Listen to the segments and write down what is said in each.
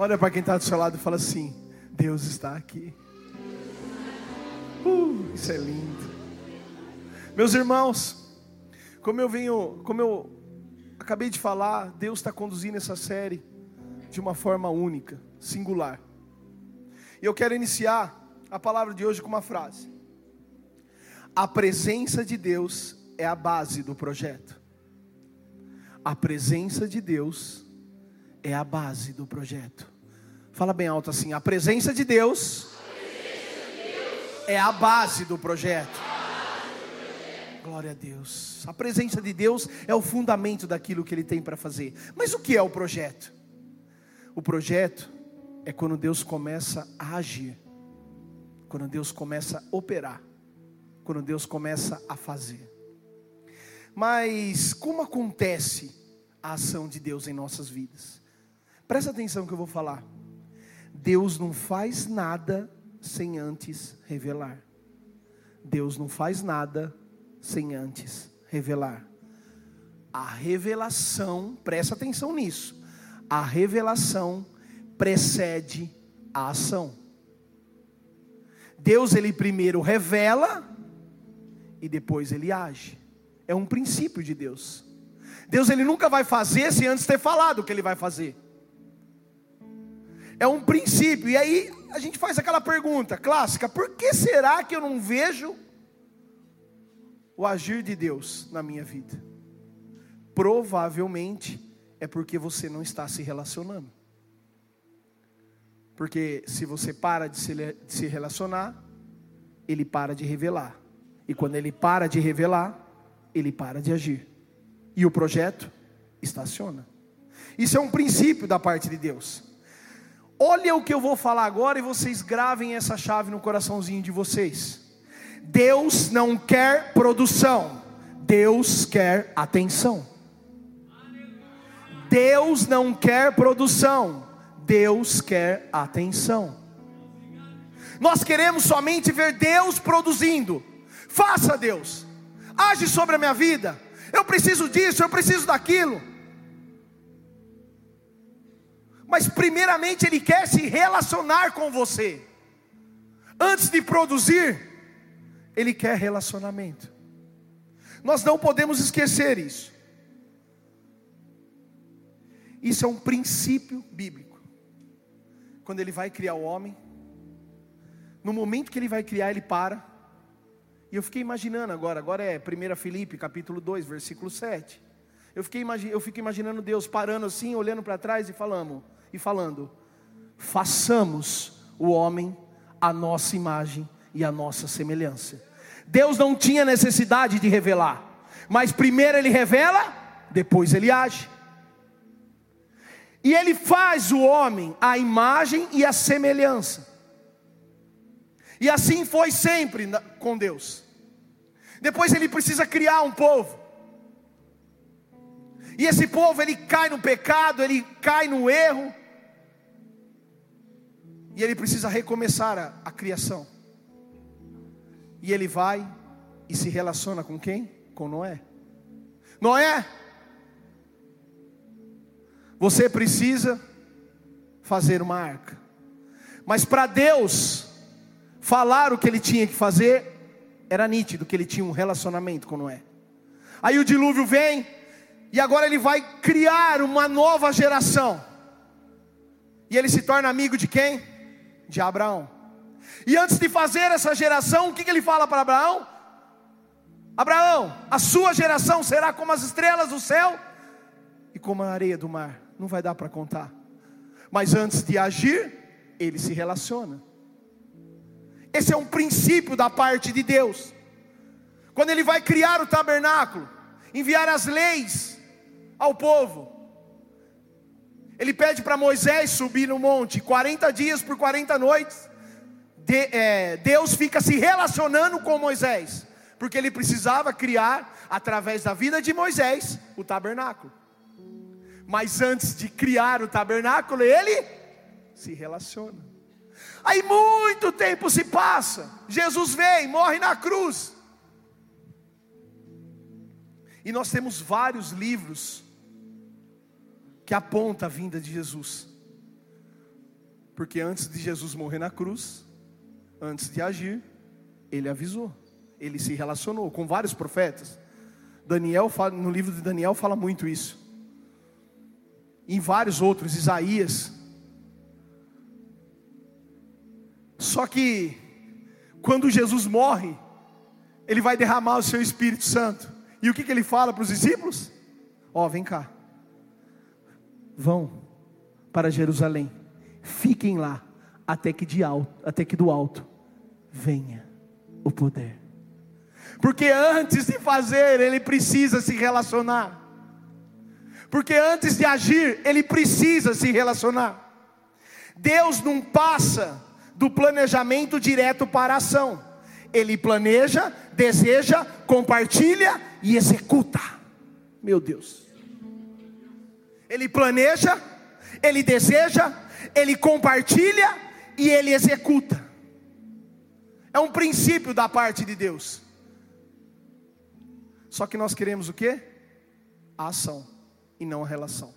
Olha para quem está do seu lado e fala assim: Deus está aqui. Uh, isso é lindo. Meus irmãos, como eu venho, como eu acabei de falar, Deus está conduzindo essa série de uma forma única, singular. E eu quero iniciar a palavra de hoje com uma frase: A presença de Deus é a base do projeto. A presença de Deus é a base do projeto. Fala bem alto assim: a presença de Deus, presença de Deus é a base do projeto. Glória a Deus. A presença de Deus é o fundamento daquilo que Ele tem para fazer. Mas o que é o projeto? O projeto é quando Deus começa a agir, quando Deus começa a operar, quando Deus começa a fazer. Mas como acontece a ação de Deus em nossas vidas? Presta atenção que eu vou falar. Deus não faz nada sem antes revelar. Deus não faz nada sem antes revelar. A revelação, presta atenção nisso. A revelação precede a ação. Deus ele primeiro revela e depois ele age. É um princípio de Deus. Deus ele nunca vai fazer sem antes ter falado o que ele vai fazer. É um princípio. E aí a gente faz aquela pergunta clássica: por que será que eu não vejo o agir de Deus na minha vida? Provavelmente é porque você não está se relacionando. Porque se você para de se, de se relacionar, ele para de revelar. E quando ele para de revelar, ele para de agir. E o projeto estaciona. Isso é um princípio da parte de Deus. Olha o que eu vou falar agora e vocês gravem essa chave no coraçãozinho de vocês. Deus não quer produção, Deus quer atenção. Deus não quer produção, Deus quer atenção. Nós queremos somente ver Deus produzindo. Faça Deus, age sobre a minha vida. Eu preciso disso, eu preciso daquilo. Mas primeiramente ele quer se relacionar com você. Antes de produzir, ele quer relacionamento. Nós não podemos esquecer isso. Isso é um princípio bíblico. Quando ele vai criar o homem, no momento que ele vai criar, ele para. E eu fiquei imaginando agora, agora é 1 Filipe, capítulo 2, versículo 7. Eu, fiquei, eu fico imaginando Deus parando assim, olhando para trás e falando, e falando: façamos o homem a nossa imagem e a nossa semelhança. Deus não tinha necessidade de revelar, mas primeiro ele revela, depois ele age. E ele faz o homem a imagem e a semelhança. E assim foi sempre com Deus. Depois ele precisa criar um povo. E esse povo ele cai no pecado, ele cai no erro. E ele precisa recomeçar a, a criação. E ele vai e se relaciona com quem? Com Noé. Noé, você precisa fazer uma arca. Mas para Deus falar o que ele tinha que fazer, era nítido que ele tinha um relacionamento com Noé. Aí o dilúvio vem, e agora ele vai criar uma nova geração. E ele se torna amigo de quem? De Abraão. E antes de fazer essa geração, o que, que ele fala para Abraão? Abraão, a sua geração será como as estrelas do céu e como a areia do mar não vai dar para contar. Mas antes de agir, ele se relaciona. Esse é um princípio da parte de Deus. Quando ele vai criar o tabernáculo, enviar as leis ao povo, ele pede para Moisés subir no monte, 40 dias por 40 noites. De, é, Deus fica se relacionando com Moisés, porque ele precisava criar, através da vida de Moisés, o tabernáculo. Mas antes de criar o tabernáculo, ele se relaciona. Aí muito tempo se passa. Jesus vem, morre na cruz. E nós temos vários livros que apontam a vinda de Jesus. Porque antes de Jesus morrer na cruz, antes de agir, ele avisou, ele se relacionou com vários profetas. Daniel fala, no livro de Daniel fala muito isso. Em vários outros, Isaías. Só que quando Jesus morre, ele vai derramar o seu Espírito Santo. E o que, que ele fala para os discípulos? Ó, oh, vem cá. Vão para Jerusalém. Fiquem lá até que de alto, até que do alto venha o poder. Porque antes de fazer, ele precisa se relacionar. Porque antes de agir, ele precisa se relacionar. Deus não passa do planejamento direto para a ação. Ele planeja, deseja, compartilha e executa. Meu Deus. Ele planeja, ele deseja, ele compartilha e ele executa. É um princípio da parte de Deus. Só que nós queremos o que? A ação e não a relação.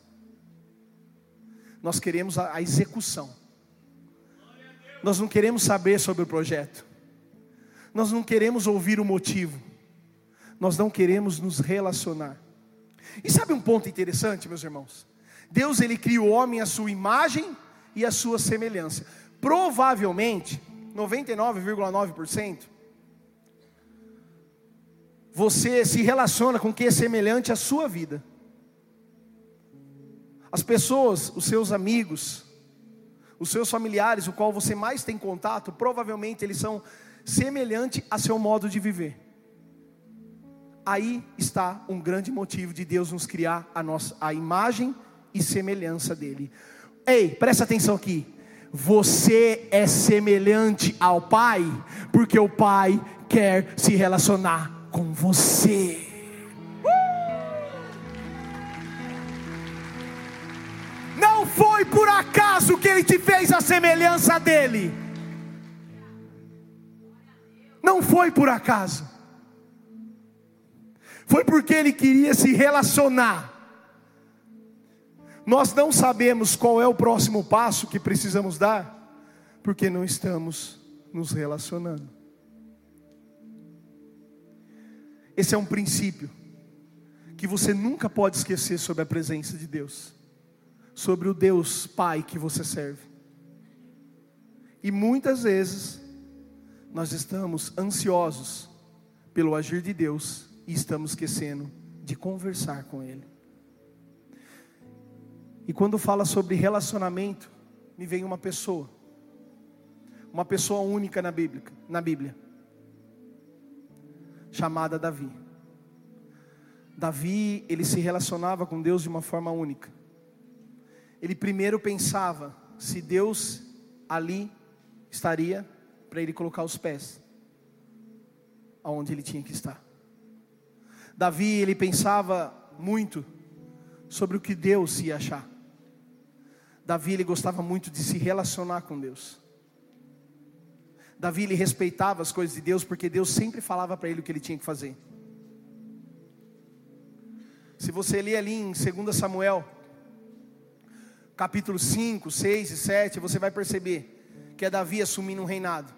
Nós queremos a execução. Nós não queremos saber sobre o projeto. Nós não queremos ouvir o motivo. Nós não queremos nos relacionar. E sabe um ponto interessante, meus irmãos? Deus ele cria o homem à sua imagem e à sua semelhança. Provavelmente, 99,9%, você se relaciona com quem é semelhante à sua vida. As pessoas, os seus amigos, os seus familiares, o qual você mais tem contato, provavelmente eles são semelhantes a seu modo de viver. Aí está um grande motivo de Deus nos criar a nossa a imagem e semelhança dele. Ei, presta atenção aqui. Você é semelhante ao Pai, porque o Pai quer se relacionar com você. Não foi por acaso que Ele te fez a semelhança dele. Não foi por acaso. Foi porque Ele queria se relacionar. Nós não sabemos qual é o próximo passo que precisamos dar, porque não estamos nos relacionando. Esse é um princípio que você nunca pode esquecer sobre a presença de Deus, sobre o Deus Pai que você serve. E muitas vezes nós estamos ansiosos pelo agir de Deus e estamos esquecendo de conversar com Ele. E quando fala sobre relacionamento, me vem uma pessoa, uma pessoa única na Bíblia, na Bíblia chamada Davi. Davi, ele se relacionava com Deus de uma forma única. Ele primeiro pensava se Deus ali estaria para ele colocar os pés aonde ele tinha que estar. Davi, ele pensava muito sobre o que Deus ia achar. Davi, ele gostava muito de se relacionar com Deus. Davi ele respeitava as coisas de Deus porque Deus sempre falava para ele o que ele tinha que fazer. Se você ler ali em 2 Samuel, capítulo 5, 6 e 7, você vai perceber que é Davi assumindo um reinado.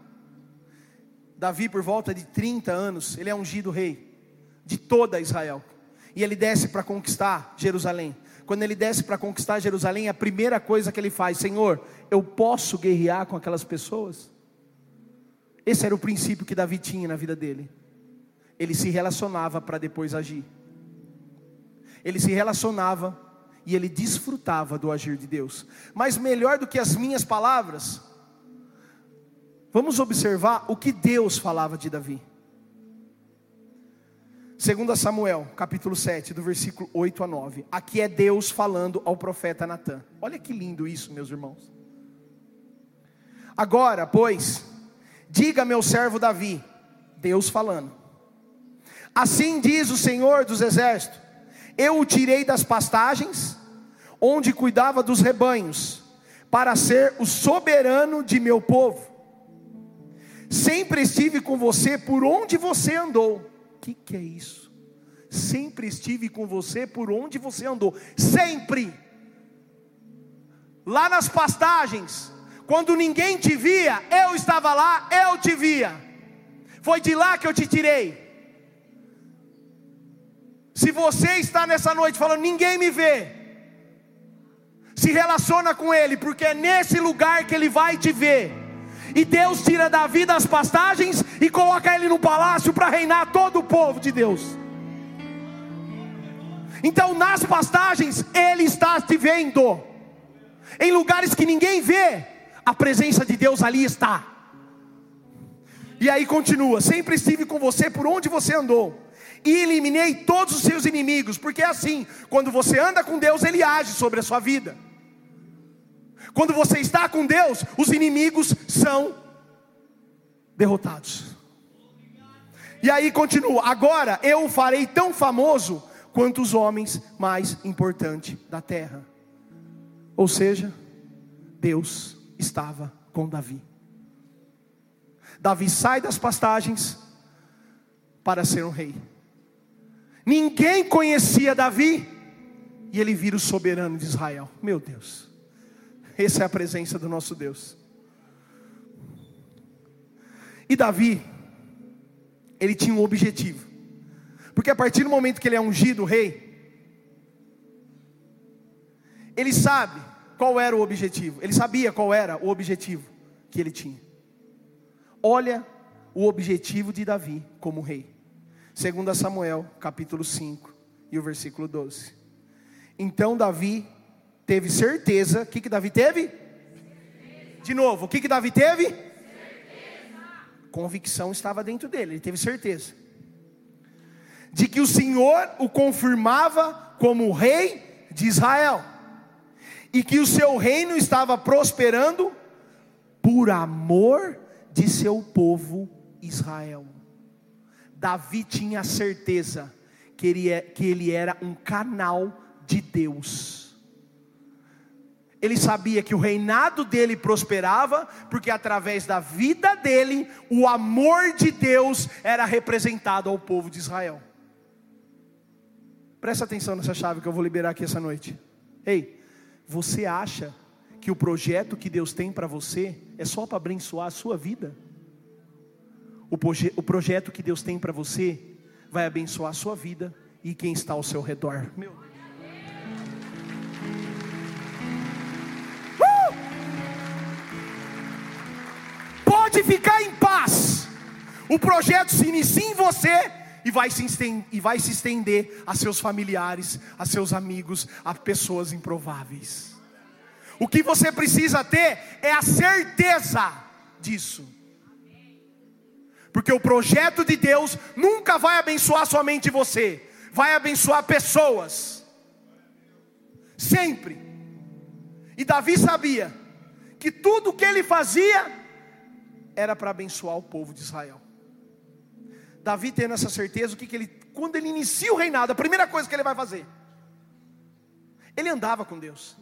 Davi, por volta de 30 anos, ele é ungido rei de toda Israel. E ele desce para conquistar Jerusalém. Quando ele desce para conquistar Jerusalém, a primeira coisa que ele faz, Senhor, eu posso guerrear com aquelas pessoas? Esse era o princípio que Davi tinha na vida dele. Ele se relacionava para depois agir. Ele se relacionava e ele desfrutava do agir de Deus. Mas melhor do que as minhas palavras, vamos observar o que Deus falava de Davi. 2 Samuel, capítulo 7, do versículo 8 a 9. Aqui é Deus falando ao profeta Natan. Olha que lindo isso, meus irmãos. Agora, pois, Diga meu servo Davi, Deus falando. Assim diz o Senhor dos exércitos: Eu o tirei das pastagens, onde cuidava dos rebanhos, para ser o soberano de meu povo. Sempre estive com você por onde você andou. Que, que é isso? Sempre estive com você por onde você andou. Sempre. Lá nas pastagens, Quando ninguém te via, eu estava lá, eu te via. Foi de lá que eu te tirei. Se você está nessa noite falando, ninguém me vê, se relaciona com Ele, porque é nesse lugar que Ele vai te ver. E Deus tira Davi das pastagens e coloca ele no palácio para reinar todo o povo de Deus. Então, nas pastagens, Ele está te vendo, em lugares que ninguém vê, a presença de Deus ali está. E aí continua: sempre estive com você por onde você andou, e eliminei todos os seus inimigos, porque é assim, quando você anda com Deus, Ele age sobre a sua vida. Quando você está com Deus, os inimigos são derrotados. E aí continua: agora eu o farei tão famoso quanto os homens mais importantes da terra. Ou seja, Deus estava com Davi. Davi sai das pastagens para ser um rei. Ninguém conhecia Davi e ele vira o soberano de Israel. Meu Deus, essa é a presença do nosso Deus. E Davi, ele tinha um objetivo, porque a partir do momento que ele é ungido rei, ele sabe qual era o objetivo, ele sabia qual era o objetivo que ele tinha. Olha o objetivo de Davi como rei. 2 Samuel, capítulo 5 e o versículo 12. Então Davi teve certeza, o que, que Davi teve? De novo, o que, que Davi teve? Certeza. Convicção estava dentro dele, ele teve certeza. De que o Senhor o confirmava como rei de Israel e que o seu reino estava prosperando por amor de seu povo Israel. Davi tinha certeza que ele, é, que ele era um canal de Deus. Ele sabia que o reinado dele prosperava, porque através da vida dele, o amor de Deus era representado ao povo de Israel. Presta atenção nessa chave que eu vou liberar aqui essa noite. Ei, você acha que o projeto que Deus tem para você é só para abençoar a sua vida? O, proje o projeto que Deus tem para você vai abençoar a sua vida e quem está ao seu redor. Meu uh! Pode ficar em paz. O projeto se inicia em você e vai se estender, e vai se estender a seus familiares, a seus amigos, a pessoas improváveis. O que você precisa ter é a certeza disso. Porque o projeto de Deus nunca vai abençoar somente você, vai abençoar pessoas. Sempre. E Davi sabia que tudo o que ele fazia era para abençoar o povo de Israel. Davi tendo essa certeza, o que, que ele, quando ele inicia o reinado, a primeira coisa que ele vai fazer, ele andava com Deus,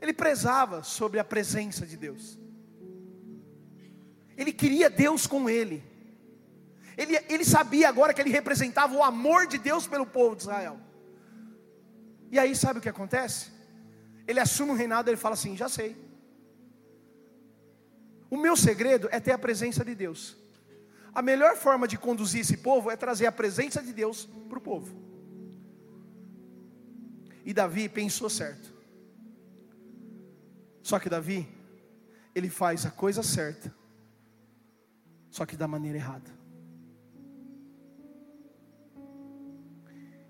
ele prezava sobre a presença de Deus, ele queria Deus com ele, ele, ele sabia agora que ele representava o amor de Deus pelo povo de Israel. E aí, sabe o que acontece? Ele assume o reinado, ele fala assim: Já sei. O meu segredo é ter a presença de Deus. A melhor forma de conduzir esse povo é trazer a presença de Deus para o povo. E Davi pensou certo. Só que Davi, ele faz a coisa certa, só que da maneira errada.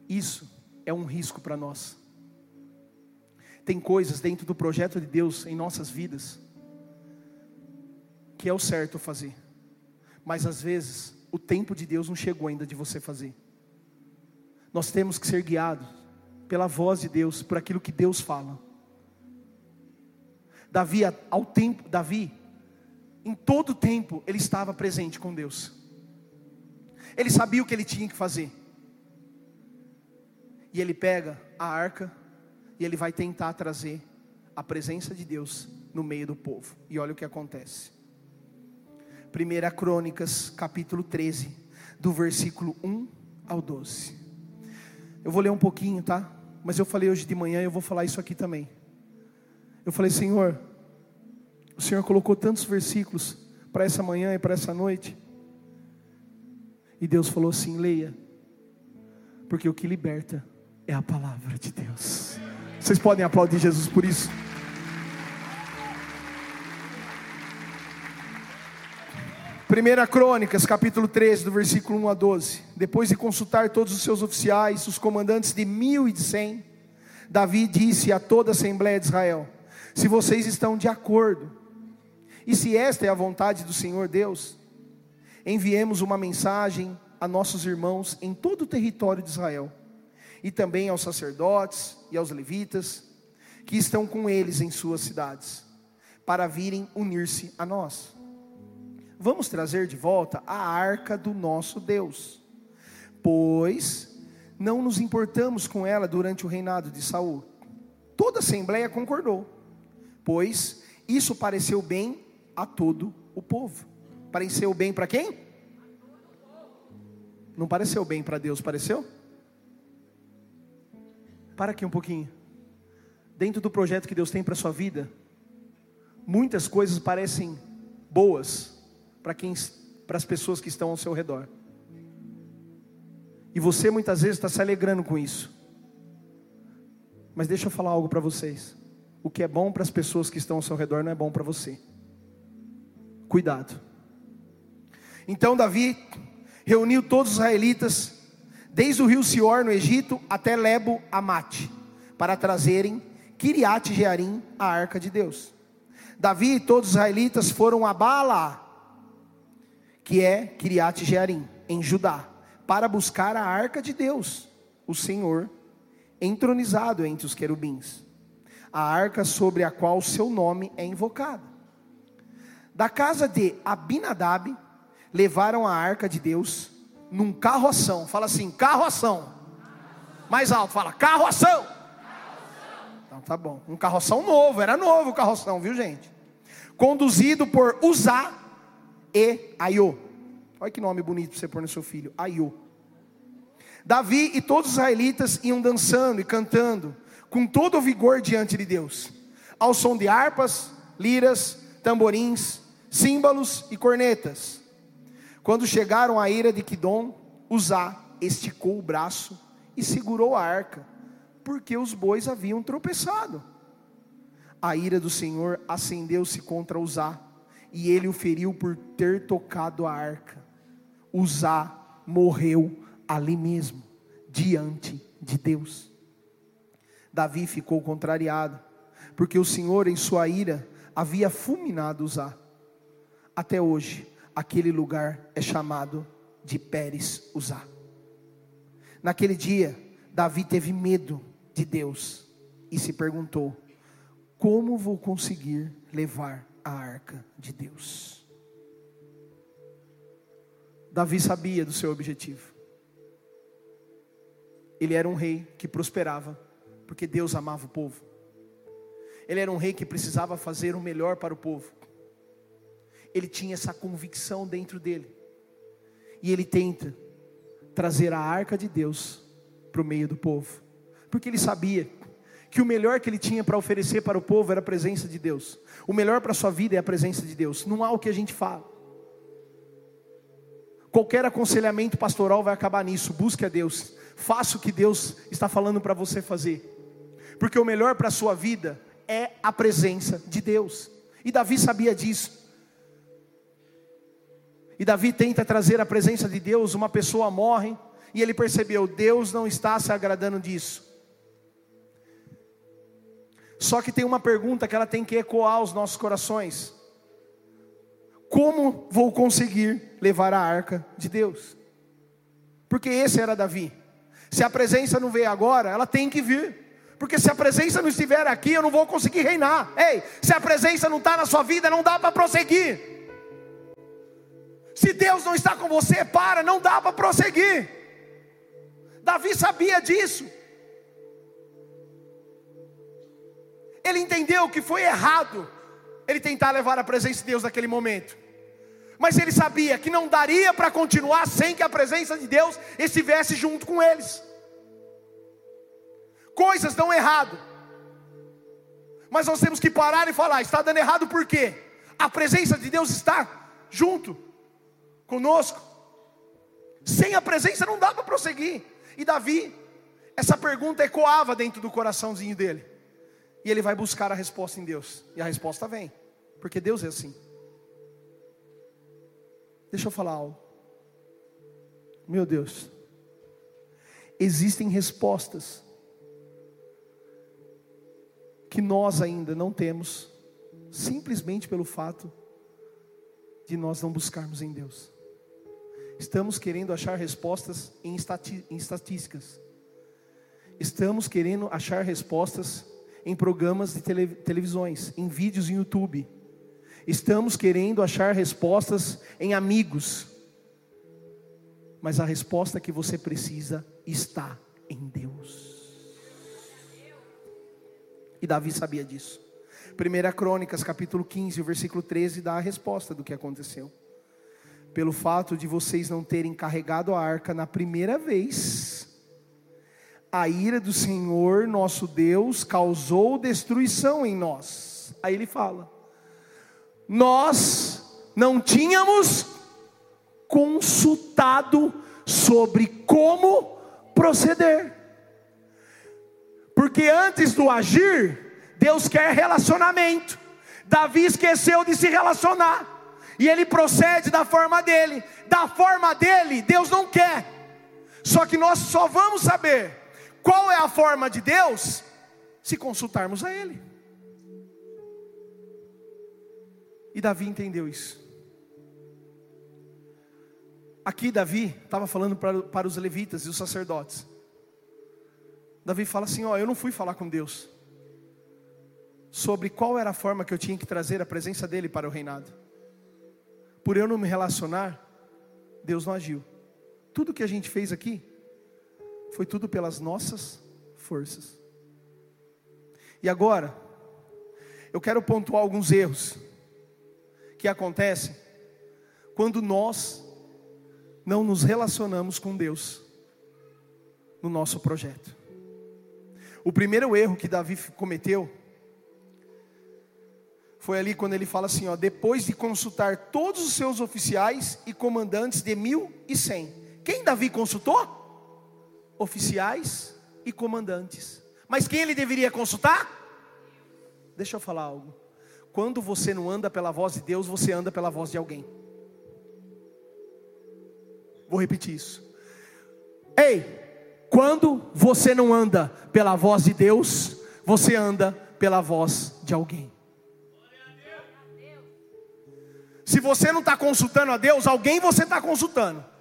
Isso é um risco para nós. Tem coisas dentro do projeto de Deus em nossas vidas que é o certo fazer mas às vezes o tempo de Deus não chegou ainda de você fazer. Nós temos que ser guiados pela voz de Deus, por aquilo que Deus fala. Davi, ao tempo, Davi, em todo tempo, ele estava presente com Deus. Ele sabia o que ele tinha que fazer. E ele pega a arca e ele vai tentar trazer a presença de Deus no meio do povo. E olha o que acontece. 1 Crônicas, capítulo 13, do versículo 1 ao 12. Eu vou ler um pouquinho, tá? Mas eu falei hoje de manhã e eu vou falar isso aqui também. Eu falei, Senhor, O Senhor colocou tantos versículos para essa manhã e para essa noite. E Deus falou assim: leia, porque o que liberta é a palavra de Deus. Vocês podem aplaudir Jesus por isso? 1 Crônicas, capítulo 13, do versículo 1 a 12. Depois de consultar todos os seus oficiais, os comandantes de mil e de cem, Davi disse a toda a Assembleia de Israel: Se vocês estão de acordo, e se esta é a vontade do Senhor Deus, enviemos uma mensagem a nossos irmãos em todo o território de Israel, e também aos sacerdotes e aos levitas, que estão com eles em suas cidades, para virem unir-se a nós vamos trazer de volta a arca do nosso Deus, pois não nos importamos com ela durante o reinado de Saul. Toda a assembleia concordou, pois isso pareceu bem a todo o povo. Pareceu bem para quem? Não pareceu bem para Deus, pareceu? Para aqui um pouquinho. Dentro do projeto que Deus tem para sua vida, muitas coisas parecem boas, para quem para as pessoas que estão ao seu redor. E você muitas vezes está se alegrando com isso. Mas deixa eu falar algo para vocês. O que é bom para as pessoas que estão ao seu redor não é bom para você. Cuidado. Então Davi reuniu todos os israelitas, desde o rio Sior no Egito até Lebo Amate, para trazerem Kiriat Jearim, a arca de Deus. Davi e todos os israelitas foram a Bala, que é Kiriat Jearim, em Judá, para buscar a arca de Deus, o Senhor, entronizado entre os querubins, a arca sobre a qual seu nome é invocado. Da casa de Abinadab, levaram a arca de Deus num carroção, fala assim, carroação, mais alto, fala, carroação. Então tá bom, um carroção novo, era novo o carroção, viu gente? Conduzido por Uzá, e Aiô. Olha que nome bonito para você pôr no seu filho, Aiô. Davi e todos os israelitas iam dançando e cantando com todo o vigor diante de Deus, ao som de harpas, liras, tamborins, símbolos e cornetas. Quando chegaram à ira de Quidom, Uzá esticou o braço e segurou a arca, porque os bois haviam tropeçado. A ira do Senhor acendeu-se contra Uzá, e ele o feriu por ter tocado a arca. Uzá morreu ali mesmo, diante de Deus. Davi ficou contrariado, porque o Senhor, em sua ira, havia fulminado Uzá. Até hoje, aquele lugar é chamado de Pérez Uzá. Naquele dia, Davi teve medo de Deus e se perguntou: como vou conseguir levar a arca de Deus. Davi sabia do seu objetivo. Ele era um rei que prosperava, porque Deus amava o povo. Ele era um rei que precisava fazer o melhor para o povo. Ele tinha essa convicção dentro dele. E ele tenta trazer a arca de Deus para o meio do povo, porque ele sabia que o melhor que ele tinha para oferecer para o povo era a presença de Deus. O melhor para a sua vida é a presença de Deus. Não há o que a gente fala. Qualquer aconselhamento pastoral vai acabar nisso. Busque a Deus. Faça o que Deus está falando para você fazer. Porque o melhor para a sua vida é a presença de Deus. E Davi sabia disso. E Davi tenta trazer a presença de Deus, uma pessoa morre, e ele percebeu, Deus não está se agradando disso. Só que tem uma pergunta que ela tem que ecoar os nossos corações: Como vou conseguir levar a arca de Deus? Porque esse era Davi. Se a presença não veio agora, ela tem que vir. Porque se a presença não estiver aqui, eu não vou conseguir reinar. Ei, se a presença não está na sua vida, não dá para prosseguir. Se Deus não está com você, para, não dá para prosseguir. Davi sabia disso. Ele entendeu que foi errado ele tentar levar a presença de Deus naquele momento. Mas ele sabia que não daria para continuar sem que a presença de Deus estivesse junto com eles. Coisas dão errado. Mas nós temos que parar e falar: está dando errado por quê? a presença de Deus está junto conosco. Sem a presença não dá para prosseguir. E Davi, essa pergunta ecoava dentro do coraçãozinho dele. E ele vai buscar a resposta em Deus. E a resposta vem, porque Deus é assim. Deixa eu falar algo. Meu Deus. Existem respostas que nós ainda não temos, simplesmente pelo fato de nós não buscarmos em Deus. Estamos querendo achar respostas em, estatísticas. Estamos querendo achar respostas em programas de tele, televisões, em vídeos em YouTube. Estamos querendo achar respostas em amigos. Mas a resposta que você precisa está em Deus. E Davi sabia disso. 1 Crônicas, capítulo 15, o versículo 13, dá a resposta do que aconteceu. Pelo fato de vocês não terem carregado a arca na primeira vez, a ira do Senhor nosso Deus causou destruição em nós. Aí ele fala: Nós não tínhamos consultado sobre como proceder. Porque antes do agir, Deus quer relacionamento. Davi esqueceu de se relacionar. E ele procede da forma dele. Da forma dele, Deus não quer. Só que nós só vamos saber qual é a forma de Deus se consultarmos a Ele. E Davi entendeu isso. Aqui Davi estava falando para, para os levitas e os sacerdotes. Davi fala assim: Ó, eu não fui falar com Deus sobre qual era a forma que eu tinha que trazer a presença dele para o reinado. Por eu não me relacionar, Deus não agiu. Tudo que a gente fez aqui foi tudo pelas nossas forças. E agora, eu quero pontuar alguns erros que acontecem quando nós não nos relacionamos com Deus no nosso projeto. O primeiro erro que Davi cometeu foi ali quando ele fala assim: ó, depois de consultar todos os seus oficiais e comandantes de mil e cem. Quem Davi consultou? Oficiais e comandantes. Mas quem ele deveria consultar? Deixa eu falar algo. Quando você não anda pela voz de Deus, você anda pela voz de alguém. Vou repetir isso. Ei, quando você não anda pela voz de Deus, você anda pela voz de alguém. Se você não está consultando a Deus, alguém você está consultando.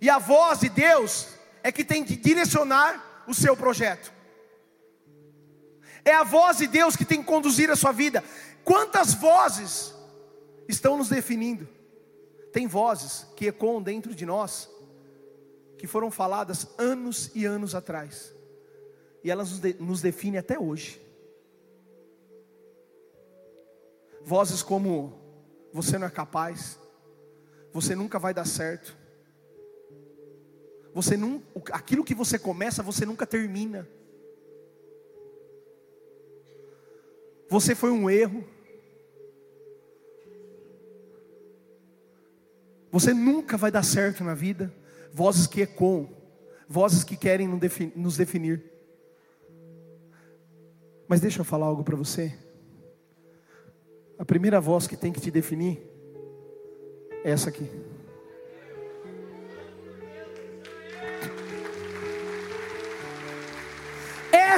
E a voz de Deus é que tem que direcionar o seu projeto. É a voz de Deus que tem que conduzir a sua vida. Quantas vozes estão nos definindo? Tem vozes que ecoam dentro de nós que foram faladas anos e anos atrás, e elas nos, de, nos definem até hoje. Vozes como: você não é capaz, você nunca vai dar certo, você não, aquilo que você começa, você nunca termina. Você foi um erro. Você nunca vai dar certo na vida vozes que ecoam, vozes que querem nos definir. Mas deixa eu falar algo para você. A primeira voz que tem que te definir é essa aqui.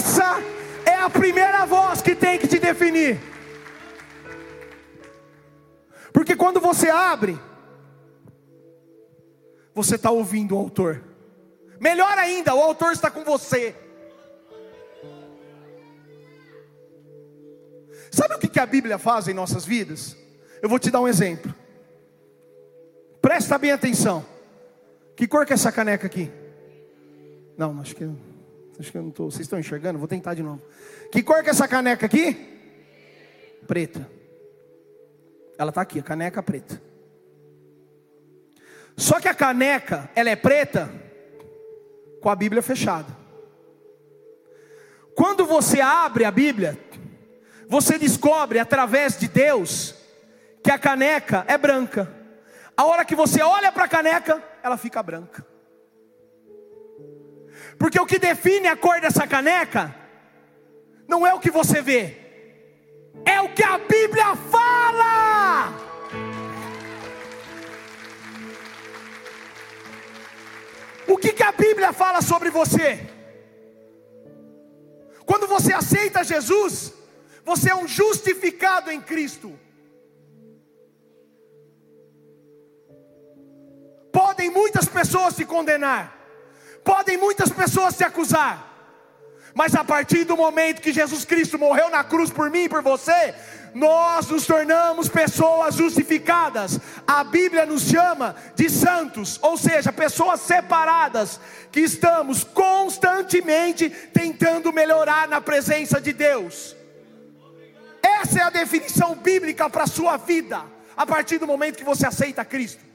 Essa é a primeira voz que tem que te definir. Porque quando você abre você está ouvindo o autor. Melhor ainda, o autor está com você. Sabe o que a Bíblia faz em nossas vidas? Eu vou te dar um exemplo. Presta bem atenção. Que cor que é essa caneca aqui? Não, acho que, acho que eu não estou. Vocês estão enxergando? Vou tentar de novo. Que cor que é essa caneca aqui? Preta. Ela está aqui, a caneca preta. Só que a caneca, ela é preta com a Bíblia fechada. Quando você abre a Bíblia, você descobre através de Deus que a caneca é branca. A hora que você olha para a caneca, ela fica branca. Porque o que define a cor dessa caneca não é o que você vê, é o que a Bíblia fala. O que, que a Bíblia fala sobre você? Quando você aceita Jesus, você é um justificado em Cristo. Podem muitas pessoas te condenar, podem muitas pessoas te acusar, mas a partir do momento que Jesus Cristo morreu na cruz por mim e por você, nós nos tornamos pessoas justificadas. A Bíblia nos chama de santos, ou seja, pessoas separadas, que estamos constantemente tentando melhorar na presença de Deus. Essa é a definição bíblica para a sua vida, a partir do momento que você aceita Cristo.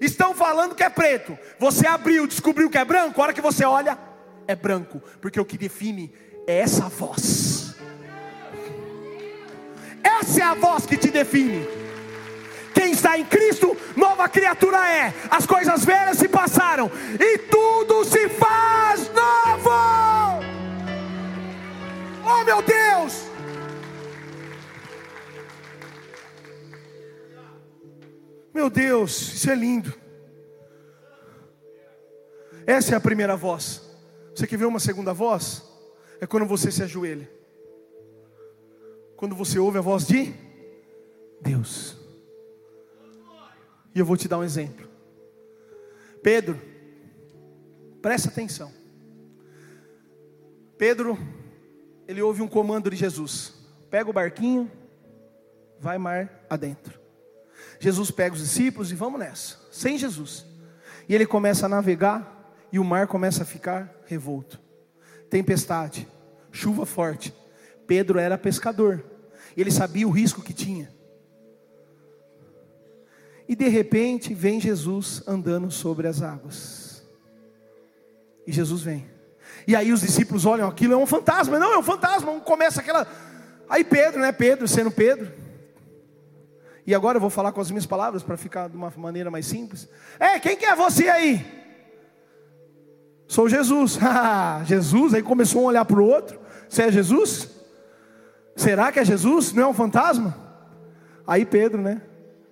Estão falando que é preto, você abriu, descobriu que é branco, a hora que você olha, é branco, porque o que define é essa voz. Essa é a voz que te define. Quem está em Cristo, nova criatura é. As coisas velhas se passaram e tudo se faz novo. Oh meu Deus! Meu Deus, isso é lindo. Essa é a primeira voz. Você quer ver uma segunda voz? É quando você se ajoelha. Quando você ouve a voz de Deus. E eu vou te dar um exemplo. Pedro, presta atenção. Pedro, ele ouve um comando de Jesus: pega o barquinho, vai mar adentro. Jesus pega os discípulos e vamos nessa, sem Jesus. E ele começa a navegar e o mar começa a ficar revolto. Tempestade, chuva forte. Pedro era pescador, ele sabia o risco que tinha. E de repente vem Jesus andando sobre as águas. E Jesus vem. E aí os discípulos olham aquilo, é um fantasma. Não, é um fantasma. Começa aquela. Aí Pedro, né? Pedro, sendo Pedro. E agora eu vou falar com as minhas palavras para ficar de uma maneira mais simples. É, quem que é você aí? Sou Jesus. Ah, Jesus, aí começou um a olhar para o outro. Você é Jesus? Será que é Jesus? Não é um fantasma? Aí Pedro, né?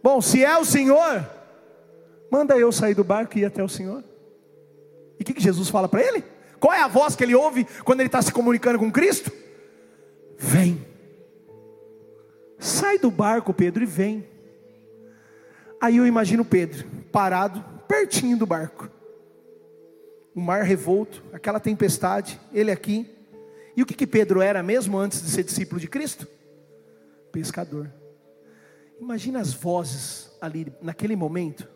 Bom, se é o Senhor, manda eu sair do barco e ir até o Senhor. E o que, que Jesus fala para ele? Qual é a voz que ele ouve quando ele está se comunicando com Cristo? Vem. Sai do barco, Pedro, e vem. Aí eu imagino Pedro parado, pertinho do barco o mar revolto, aquela tempestade, ele aqui. E o que, que Pedro era mesmo antes de ser discípulo de Cristo? Pescador. Imagina as vozes ali naquele momento.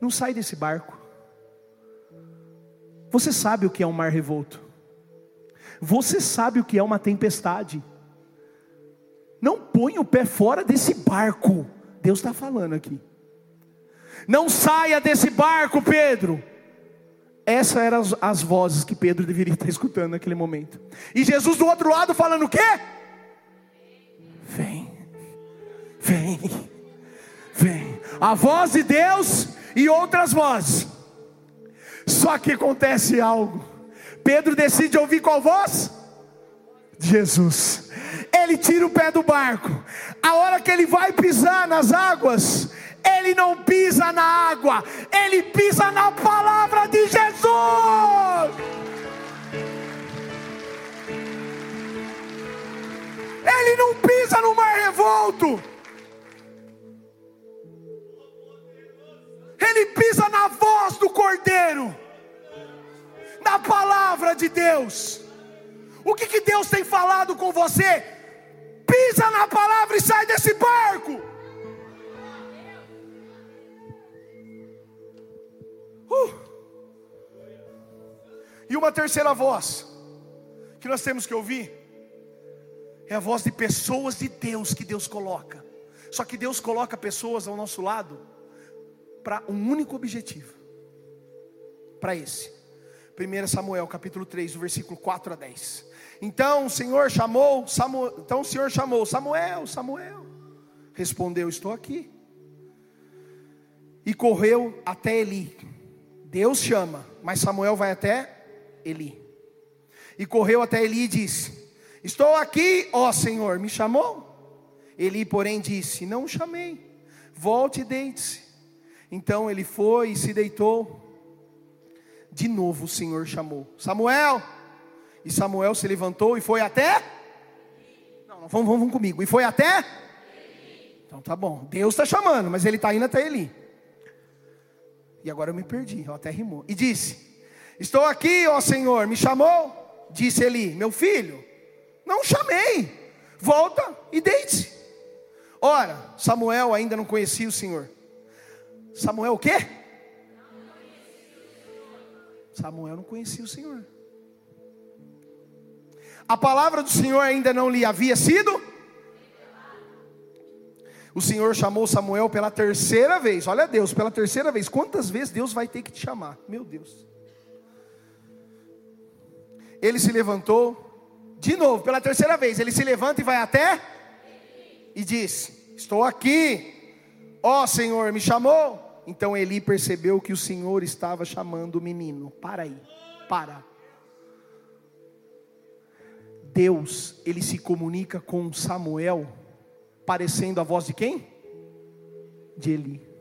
Não sai desse barco. Você sabe o que é um mar revolto. Você sabe o que é uma tempestade. Não põe o pé fora desse barco. Deus está falando aqui. Não saia desse barco, Pedro. Essas eram as, as, vozes que Pedro deveria estar escutando naquele momento. E Jesus do outro lado falando o quê? Vem, vem, vem. A voz de Deus e outras vozes. Só que acontece algo. Pedro decide ouvir qual voz? Jesus. Ele tira o pé do barco. A hora que ele vai pisar nas águas, ele não pisa na água, ele pisa na palavra de Jesus. Ele não pisa no mar revolto. Ele pisa na voz do Cordeiro, na palavra de Deus. O que, que Deus tem falado com você? Pisa na palavra e sai desse barco. Uh. E uma terceira voz, que nós temos que ouvir, é a voz de pessoas de Deus que Deus coloca. Só que Deus coloca pessoas ao nosso lado para um único objetivo. Para esse. 1 Samuel capítulo 3, do versículo 4 a 10. Então o Senhor chamou, Samuel, então o Senhor chamou Samuel, Samuel. Respondeu: Estou aqui. E correu até Eli. Deus chama, mas Samuel vai até Eli. E correu até Eli e disse: Estou aqui, ó Senhor, me chamou? Eli, porém, disse: Não o chamei. Volte e deite-se. Então ele foi e se deitou. De novo o Senhor chamou: Samuel. E Samuel se levantou e foi até. Não, não vamos, vamos comigo. E foi até. Então tá bom. Deus está chamando, mas ele está indo até Eli. E agora eu me perdi, eu até rimou. E disse: Estou aqui, ó Senhor, me chamou? Disse Eli: Meu filho, não chamei. Volta e deite-se. Ora, Samuel ainda não conhecia o Senhor. Samuel o quê? Samuel não conhecia o Senhor. A palavra do Senhor ainda não lhe havia sido. O Senhor chamou Samuel pela terceira vez. Olha Deus, pela terceira vez. Quantas vezes Deus vai ter que te chamar? Meu Deus. Ele se levantou de novo, pela terceira vez. Ele se levanta e vai até e disse: Estou aqui, ó Senhor, me chamou. Então Eli percebeu que o Senhor estava chamando o menino. Para aí, para. Deus, ele se comunica com Samuel, parecendo a voz de quem? De Eli.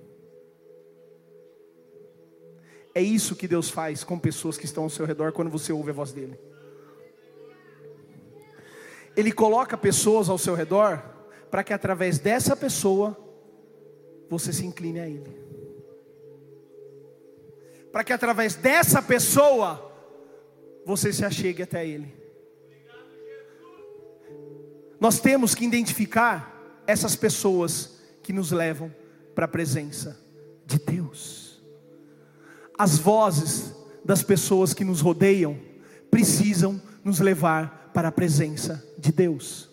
É isso que Deus faz com pessoas que estão ao seu redor quando você ouve a voz dele. Ele coloca pessoas ao seu redor para que através dessa pessoa você se incline a Ele. Para que através dessa pessoa você se achegue até Ele. Nós temos que identificar essas pessoas que nos levam para a presença de Deus. As vozes das pessoas que nos rodeiam precisam nos levar para a presença de Deus.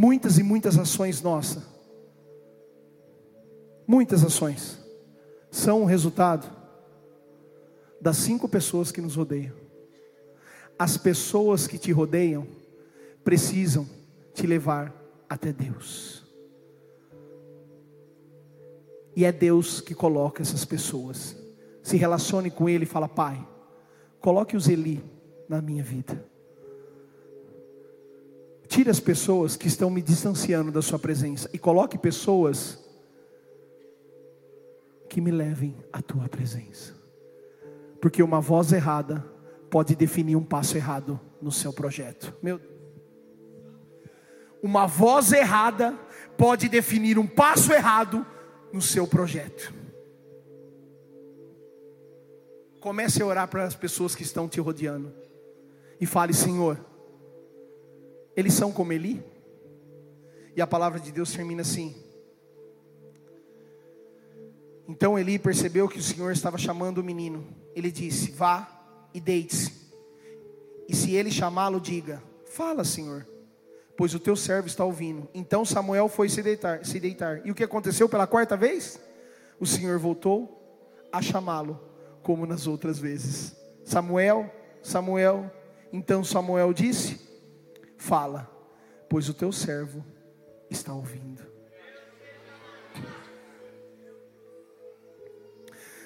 muitas e muitas ações nossas, muitas ações, são o resultado das cinco pessoas que nos rodeiam. As pessoas que te rodeiam precisam te levar até Deus. E é Deus que coloca essas pessoas. Se relacione com Ele e fala: Pai, coloque os Eli na minha vida. Tire as pessoas que estão me distanciando da Sua presença e coloque pessoas que me levem à Tua presença. Porque uma voz errada pode definir um passo errado no seu projeto. Meu Uma voz errada pode definir um passo errado no seu projeto. Comece a orar para as pessoas que estão te rodeando e fale: Senhor, eles são como Eli? E a palavra de Deus termina assim. Então Eli percebeu que o Senhor estava chamando o menino. Ele disse: Vá e deite-se. E se ele chamá-lo, diga: Fala, Senhor, pois o teu servo está ouvindo. Então Samuel foi se deitar, se deitar. E o que aconteceu pela quarta vez? O Senhor voltou a chamá-lo, como nas outras vezes. Samuel, Samuel. Então Samuel disse: Fala, pois o teu servo está ouvindo.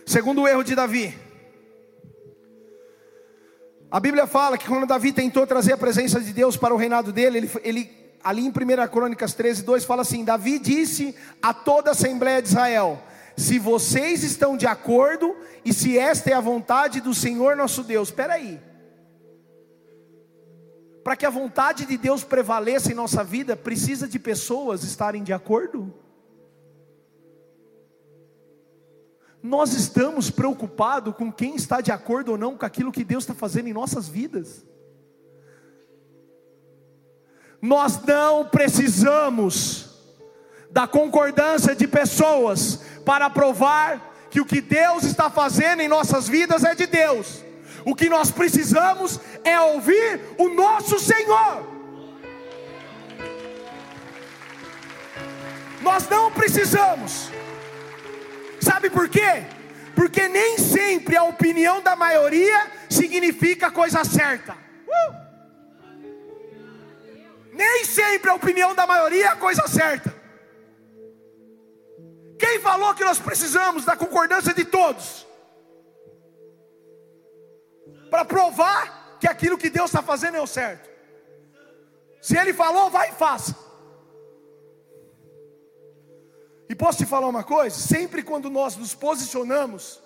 Segundo o erro de Davi. A Bíblia fala que quando Davi tentou trazer a presença de Deus para o reinado dele, ele, ele ali em 1 Crônicas 13, 2 fala assim: Davi disse a toda a Assembleia de Israel: Se vocês estão de acordo e se esta é a vontade do Senhor nosso Deus, espera aí para que a vontade de Deus prevaleça em nossa vida, precisa de pessoas estarem de acordo? Nós estamos preocupados com quem está de acordo ou não com aquilo que Deus está fazendo em nossas vidas. Nós não precisamos da concordância de pessoas para provar que o que Deus está fazendo em nossas vidas é de Deus. O que nós precisamos é ouvir o nosso Senhor. Nós não precisamos. Sabe por quê? Porque nem sempre a opinião da maioria significa a coisa certa. Uh! Nem sempre a opinião da maioria é a coisa certa. Quem falou que nós precisamos da concordância de todos? Para provar que aquilo que Deus está fazendo é o certo. Se Ele falou, vai e faça. E posso te falar uma coisa? Sempre quando nós nos posicionamos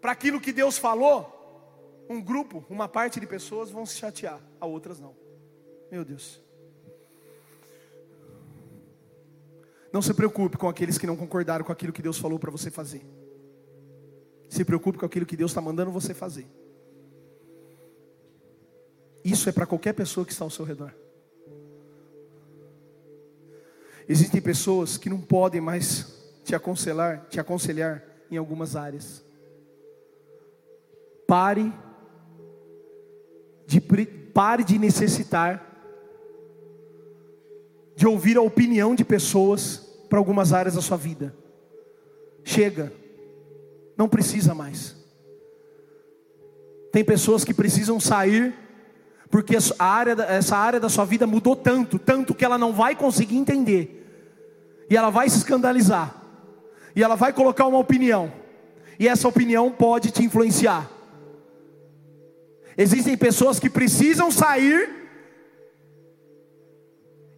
para aquilo que Deus falou, um grupo, uma parte de pessoas vão se chatear, a outras não. Meu Deus. Não se preocupe com aqueles que não concordaram com aquilo que Deus falou para você fazer. Se preocupe com aquilo que Deus está mandando você fazer. Isso é para qualquer pessoa que está ao seu redor. Existem pessoas que não podem mais te aconselhar, te aconselhar em algumas áreas. Pare de pare de necessitar de ouvir a opinião de pessoas para algumas áreas da sua vida. Chega. Não precisa mais. Tem pessoas que precisam sair porque área, essa área da sua vida mudou tanto, tanto que ela não vai conseguir entender. E ela vai se escandalizar. E ela vai colocar uma opinião. E essa opinião pode te influenciar. Existem pessoas que precisam sair.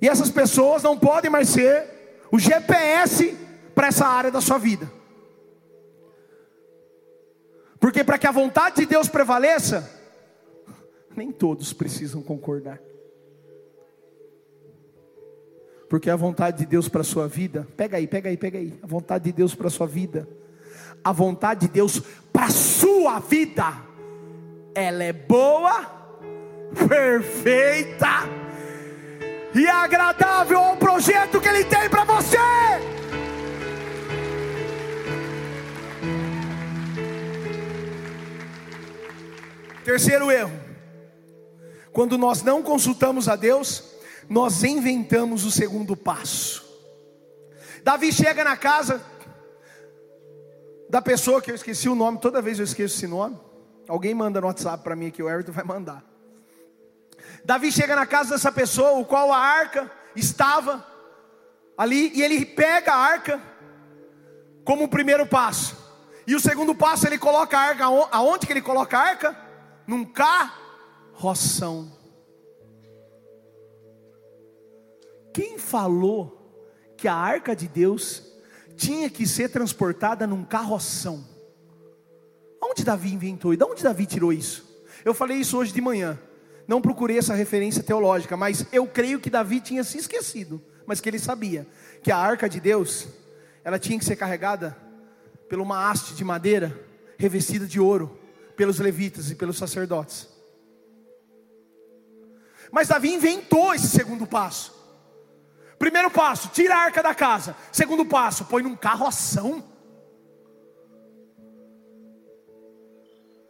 E essas pessoas não podem mais ser o GPS para essa área da sua vida. Porque para que a vontade de Deus prevaleça, nem todos precisam concordar. Porque a vontade de Deus para a sua vida, pega aí, pega aí, pega aí. A vontade de Deus para a sua vida, a vontade de Deus para a sua vida, ela é boa, perfeita e agradável ao projeto que Ele tem para você. Terceiro erro: quando nós não consultamos a Deus, nós inventamos o segundo passo. Davi chega na casa da pessoa que eu esqueci o nome, toda vez eu esqueço esse nome. Alguém manda no WhatsApp para mim que o Everton vai mandar. Davi chega na casa dessa pessoa, o qual a arca estava ali, e ele pega a arca como o primeiro passo. E o segundo passo ele coloca a arca, aonde que ele coloca a arca? Num carroção. Quem falou que a arca de Deus tinha que ser transportada num carroção? Onde Davi inventou? E de onde Davi tirou isso? Eu falei isso hoje de manhã. Não procurei essa referência teológica, mas eu creio que Davi tinha se esquecido, mas que ele sabia que a arca de Deus, ela tinha que ser carregada por uma haste de madeira revestida de ouro pelos levitas e pelos sacerdotes. Mas Davi inventou esse segundo passo. Primeiro passo, tira a arca da casa. Segundo passo, põe num carroção.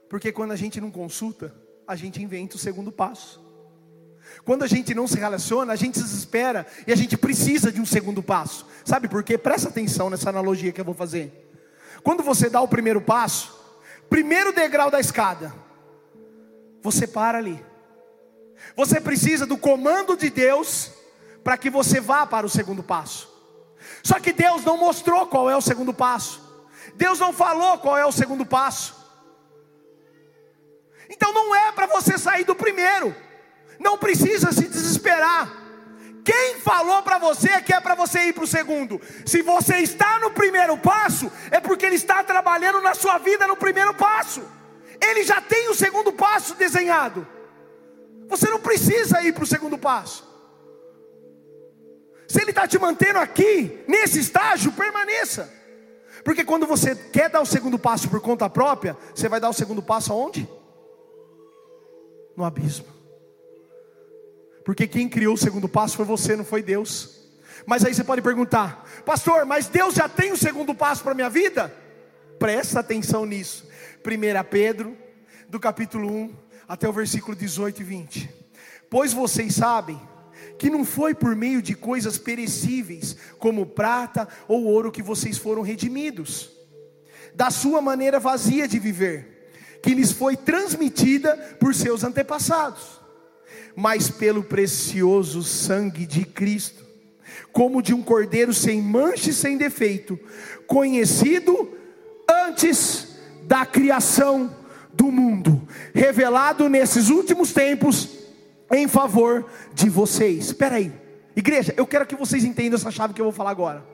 Porque quando a gente não consulta, a gente inventa o segundo passo. Quando a gente não se relaciona, a gente se desespera e a gente precisa de um segundo passo. Sabe por quê? Presta atenção nessa analogia que eu vou fazer. Quando você dá o primeiro passo, primeiro degrau da escada, você para ali. Você precisa do comando de Deus para que você vá para o segundo passo. Só que Deus não mostrou qual é o segundo passo. Deus não falou qual é o segundo passo. Então não é para você sair do primeiro. Não precisa se desesperar. Quem falou para você que é para você ir para o segundo? Se você está no primeiro passo, é porque Ele está trabalhando na sua vida no primeiro passo. Ele já tem o segundo passo desenhado. Você não precisa ir para o segundo passo. Se Ele está te mantendo aqui, nesse estágio, permaneça. Porque quando você quer dar o segundo passo por conta própria, você vai dar o segundo passo aonde? No abismo. Porque quem criou o segundo passo foi você, não foi Deus. Mas aí você pode perguntar, pastor, mas Deus já tem o segundo passo para a minha vida? Presta atenção nisso. 1 Pedro, do capítulo 1 até o versículo 18 e 20. Pois vocês sabem que não foi por meio de coisas perecíveis, como prata ou ouro, que vocês foram redimidos, da sua maneira vazia de viver, que lhes foi transmitida por seus antepassados, mas pelo precioso sangue de Cristo, como de um cordeiro sem mancha e sem defeito, conhecido antes da criação do mundo, revelado nesses últimos tempos em favor de vocês. Espera aí, igreja, eu quero que vocês entendam essa chave que eu vou falar agora.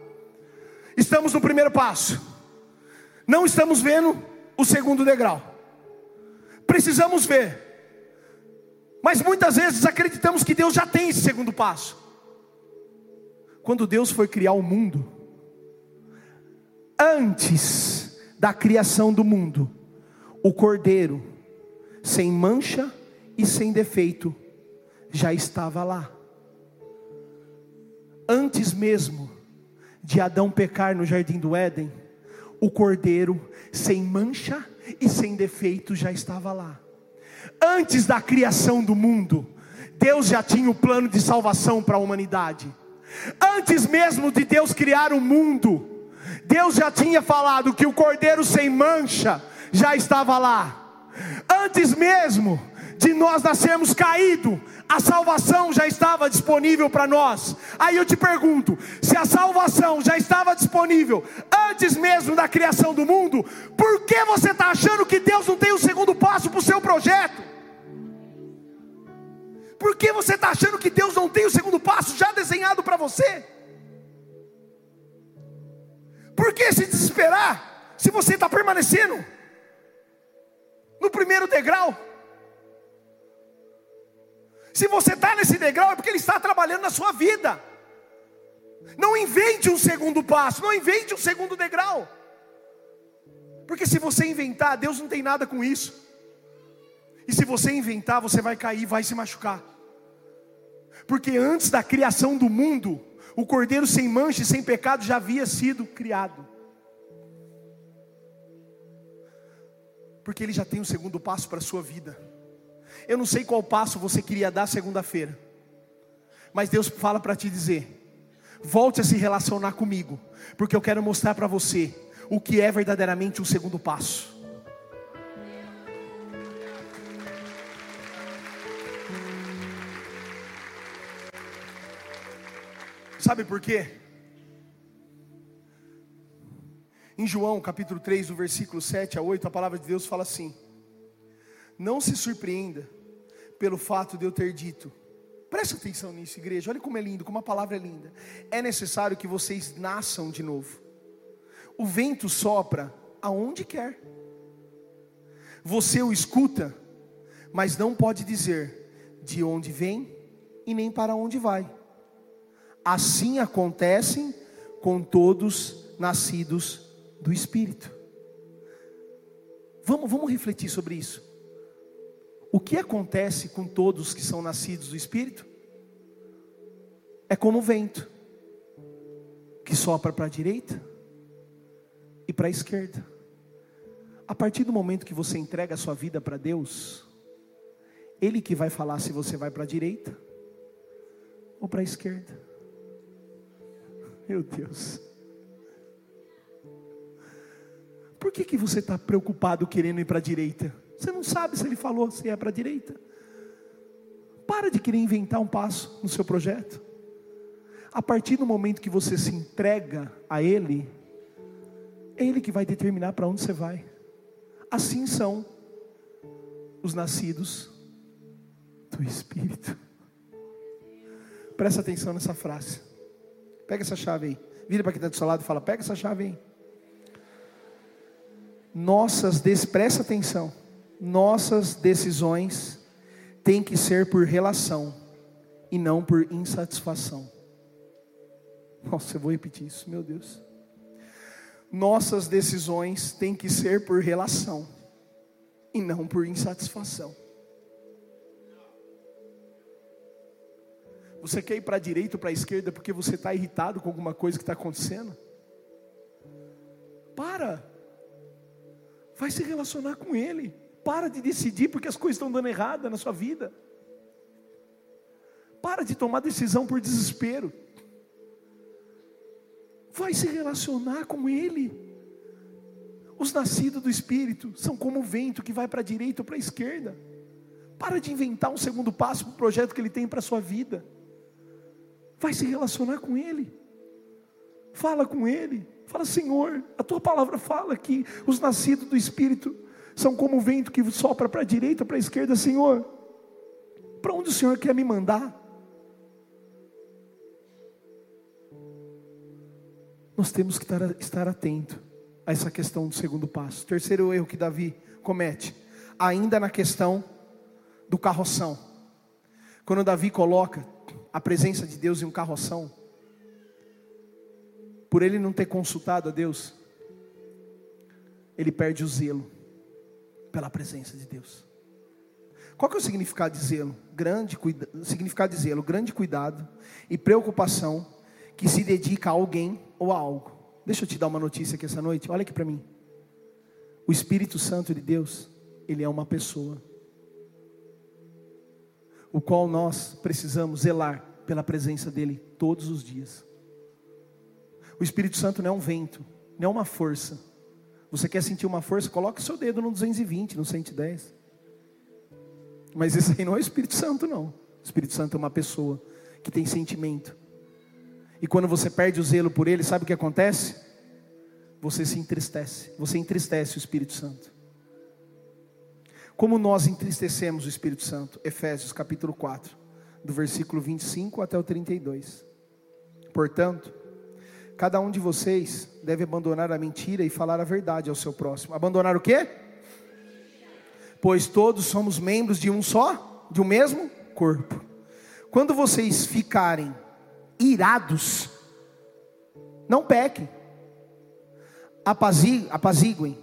Estamos no primeiro passo, não estamos vendo o segundo degrau. Precisamos ver, mas muitas vezes acreditamos que Deus já tem esse segundo passo. Quando Deus foi criar o mundo, antes da criação do mundo, o cordeiro, sem mancha e sem defeito, já estava lá. Antes mesmo de Adão pecar no jardim do Éden, o cordeiro, sem mancha e sem defeito, já estava lá. Antes da criação do mundo, Deus já tinha o plano de salvação para a humanidade. Antes mesmo de Deus criar o mundo, Deus já tinha falado que o cordeiro sem mancha já estava lá. Antes mesmo de nós nascermos caído, a salvação já estava disponível para nós. Aí eu te pergunto: se a salvação já estava disponível antes mesmo da criação do mundo, por que você está achando que Deus não tem o segundo passo para o seu projeto? Por que você está achando que Deus não tem o segundo passo já desenhado para você? Por que se desesperar se você está permanecendo no primeiro degrau? Se você está nesse degrau, é porque Ele está trabalhando na sua vida. Não invente um segundo passo, não invente um segundo degrau. Porque se você inventar, Deus não tem nada com isso. E se você inventar, você vai cair, vai se machucar. Porque antes da criação do mundo, o cordeiro sem mancha e sem pecado já havia sido criado. Porque ele já tem o um segundo passo para a sua vida. Eu não sei qual passo você queria dar segunda-feira, mas Deus fala para te dizer: volte a se relacionar comigo, porque eu quero mostrar para você o que é verdadeiramente um segundo passo. Sabe por quê? Em João capítulo 3, do versículo 7 a 8, a palavra de Deus fala assim: Não se surpreenda pelo fato de eu ter dito. Presta atenção nisso, igreja. Olha como é lindo, como a palavra é linda. É necessário que vocês nasçam de novo. O vento sopra aonde quer. Você o escuta, mas não pode dizer de onde vem e nem para onde vai. Assim acontecem com todos nascidos do Espírito. Vamos, vamos refletir sobre isso. O que acontece com todos que são nascidos do Espírito? É como o vento, que sopra para a direita e para a esquerda. A partir do momento que você entrega a sua vida para Deus, Ele que vai falar se você vai para a direita ou para a esquerda. Meu Deus. Por que, que você está preocupado querendo ir para a direita? Você não sabe se ele falou se é para a direita. Para de querer inventar um passo no seu projeto. A partir do momento que você se entrega a Ele, é Ele que vai determinar para onde você vai. Assim são os nascidos do Espírito. Presta atenção nessa frase. Pega essa chave aí. Vira para quem está do seu lado e fala: pega essa chave aí. Nossas, des... presta atenção nossas decisões têm que ser por relação e não por insatisfação. Nossa, eu vou repetir isso, meu Deus. Nossas decisões têm que ser por relação e não por insatisfação. Você quer ir para a direita ou para a esquerda porque você está irritado com alguma coisa que está acontecendo? Para, vai se relacionar com Ele. Para de decidir porque as coisas estão dando errada na sua vida. Para de tomar decisão por desespero. Vai se relacionar com Ele. Os nascidos do Espírito são como o vento que vai para a direita ou para a esquerda. Para de inventar um segundo passo para o projeto que Ele tem para a sua vida. Vai se relacionar com Ele. Fala com Ele. Fala, Senhor, a tua palavra fala que os nascidos do Espírito são como o vento que sopra para a direita, para a esquerda, Senhor. Para onde o Senhor quer me mandar? Nós temos que estar, estar atento a essa questão do segundo passo. Terceiro erro que Davi comete, ainda na questão do carroção. Quando Davi coloca a presença de Deus em um carroção, por ele não ter consultado a Deus, ele perde o zelo pela presença de Deus. Qual que é o significado de zelo? Grande cuida, significado de zelo, grande cuidado e preocupação que se dedica a alguém ou a algo. Deixa eu te dar uma notícia aqui essa noite. Olha aqui para mim. O Espírito Santo de Deus, ele é uma pessoa, o qual nós precisamos zelar pela presença dele todos os dias. O Espírito Santo não é um vento, não é uma força. Você quer sentir uma força? Coloque seu dedo no 220, no 110. Mas esse aí não é o Espírito Santo, não. O Espírito Santo é uma pessoa que tem sentimento. E quando você perde o zelo por ele, sabe o que acontece? Você se entristece. Você entristece o Espírito Santo. Como nós entristecemos o Espírito Santo? Efésios capítulo 4, do versículo 25 até o 32. Portanto, Cada um de vocês deve abandonar a mentira e falar a verdade ao seu próximo. Abandonar o quê? Pois todos somos membros de um só, de um mesmo corpo. Quando vocês ficarem irados, não pequem. Apaziguem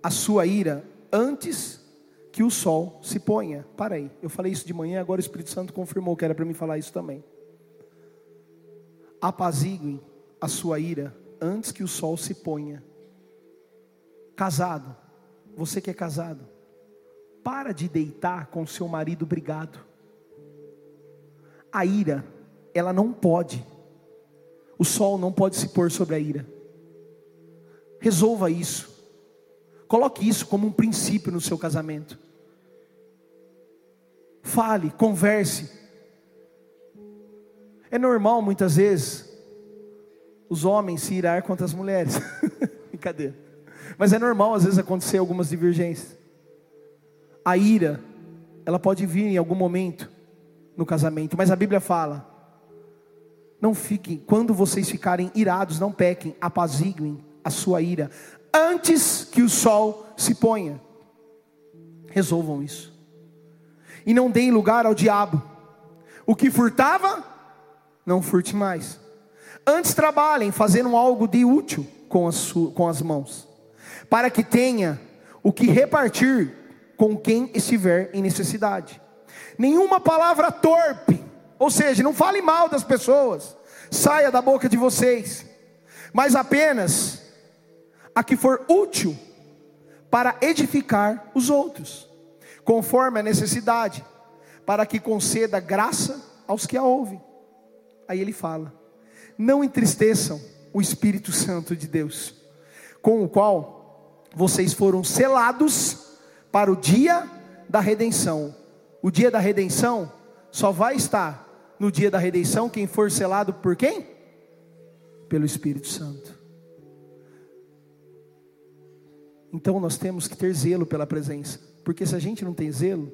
a sua ira antes que o sol se ponha. Para aí, eu falei isso de manhã, agora o Espírito Santo confirmou que era para mim falar isso também. Apaziguem a sua ira antes que o sol se ponha. Casado, você que é casado, para de deitar com seu marido brigado. A ira, ela não pode, o sol não pode se pôr sobre a ira. Resolva isso, coloque isso como um princípio no seu casamento. Fale, converse. É normal muitas vezes os homens se irar contra as mulheres. Brincadeira. Mas é normal às vezes acontecer algumas divergências. A ira, ela pode vir em algum momento no casamento, mas a Bíblia fala: não fiquem, quando vocês ficarem irados, não pequem, apaziguem a sua ira, antes que o sol se ponha. Resolvam isso. E não deem lugar ao diabo. O que furtava, não furte mais Antes trabalhem fazendo algo de útil com as, com as mãos, para que tenha o que repartir com quem estiver em necessidade. Nenhuma palavra torpe, ou seja, não fale mal das pessoas, saia da boca de vocês, mas apenas a que for útil para edificar os outros, conforme a necessidade, para que conceda graça aos que a ouvem. Aí ele fala: não entristeçam o Espírito Santo de Deus, com o qual vocês foram selados para o dia da redenção. O dia da redenção só vai estar no dia da redenção quem for selado por quem? Pelo Espírito Santo. Então nós temos que ter zelo pela presença, porque se a gente não tem zelo,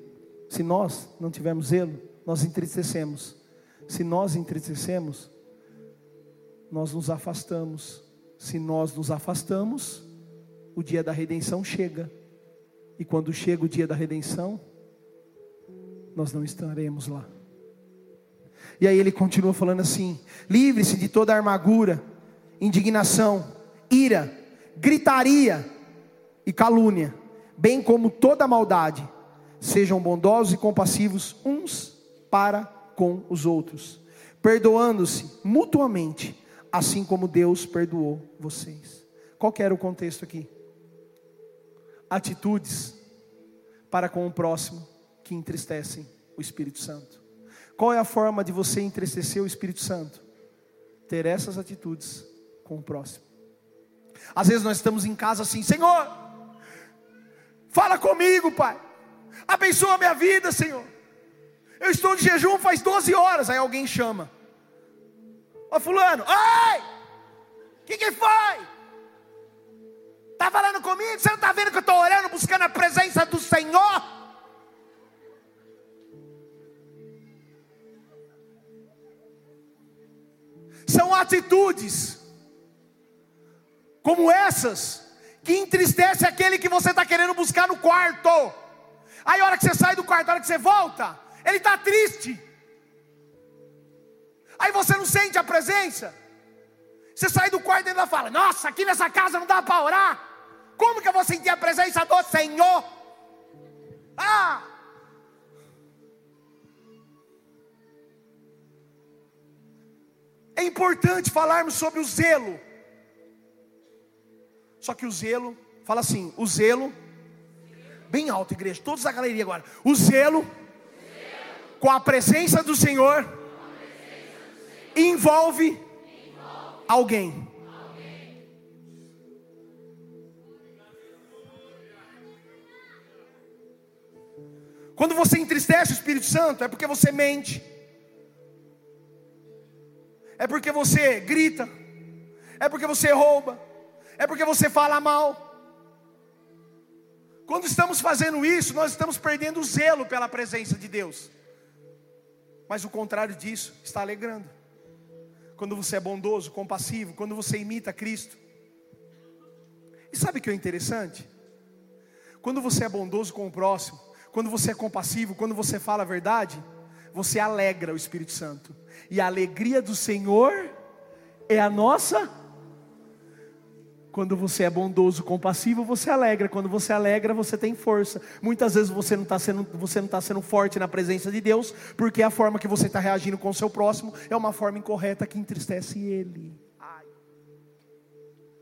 se nós não tivermos zelo, nós entristecemos. Se nós entristecemos, nós nos afastamos. Se nós nos afastamos, o dia da redenção chega. E quando chega o dia da redenção, nós não estaremos lá. E aí ele continua falando assim: livre-se de toda armadura, indignação, ira, gritaria e calúnia, bem como toda maldade. Sejam bondosos e compassivos uns para com os outros, perdoando-se mutuamente assim como Deus perdoou vocês. Qual que era o contexto aqui? Atitudes para com o próximo que entristecem o Espírito Santo. Qual é a forma de você entristecer o Espírito Santo? Ter essas atitudes com o próximo. Às vezes nós estamos em casa assim, Senhor, fala comigo, Pai, abençoa a minha vida, Senhor. Eu estou de jejum faz 12 horas, aí alguém chama, Ô fulano, ai, que, que foi? Está falando comigo? Você não está vendo que eu estou orando, buscando a presença do Senhor? São atitudes como essas que entristece aquele que você está querendo buscar no quarto. Aí a hora que você sai do quarto, a hora que você volta, ele está triste. Aí você não sente a presença. Você sai do quarto e ainda fala: Nossa, aqui nessa casa não dá para orar. Como que eu vou sentir a presença do Senhor? Ah! É importante falarmos sobre o zelo. Só que o zelo, fala assim: o zelo, bem alto, igreja, todos da galeria agora. O zelo, com a presença do Senhor, envolve alguém. Quando você entristece o Espírito Santo, é porque você mente, é porque você grita, é porque você rouba, é porque você fala mal. Quando estamos fazendo isso, nós estamos perdendo o zelo pela presença de Deus. Mas o contrário disso está alegrando. Quando você é bondoso, compassivo, quando você imita Cristo. E sabe o que é interessante? Quando você é bondoso com o próximo, quando você é compassivo, quando você fala a verdade, você alegra o Espírito Santo. E a alegria do Senhor é a nossa. Quando você é bondoso, compassivo, você alegra. Quando você alegra, você tem força. Muitas vezes você não está sendo, você não está sendo forte na presença de Deus, porque a forma que você está reagindo com o seu próximo é uma forma incorreta que entristece ele. Ai.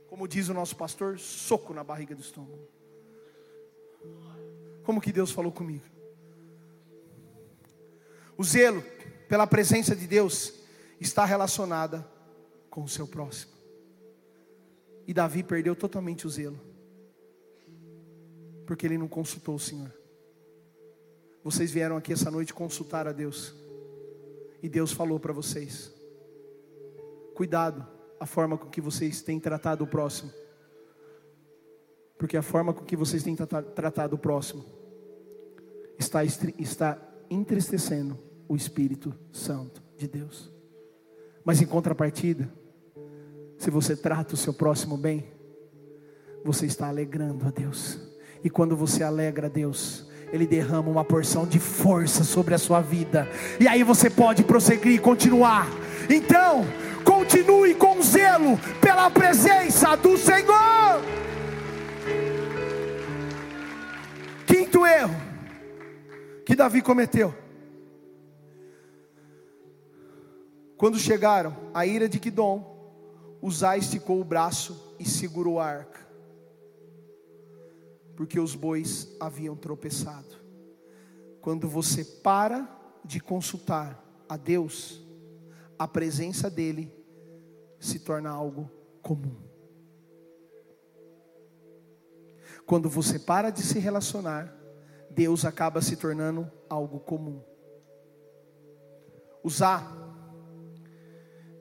Como diz o nosso pastor, soco na barriga do estômago. Como que Deus falou comigo? O zelo pela presença de Deus está relacionada com o seu próximo. E Davi perdeu totalmente o zelo. Porque ele não consultou o Senhor. Vocês vieram aqui essa noite consultar a Deus. E Deus falou para vocês: Cuidado a forma com que vocês têm tratado o próximo porque a forma com que vocês têm tratado o próximo está, está entristecendo o Espírito Santo de Deus. Mas em contrapartida, se você trata o seu próximo bem, você está alegrando a Deus. E quando você alegra a Deus, Ele derrama uma porção de força sobre a sua vida. E aí você pode prosseguir e continuar. Então, continue com zelo pela presença do Senhor. Quinto erro que Davi cometeu. Quando chegaram a ira de Quidom, Uzá esticou o braço e segurou a arca, porque os bois haviam tropeçado. Quando você para de consultar a Deus, a presença dEle se torna algo comum. Quando você para de se relacionar, Deus acaba se tornando algo comum. Usar,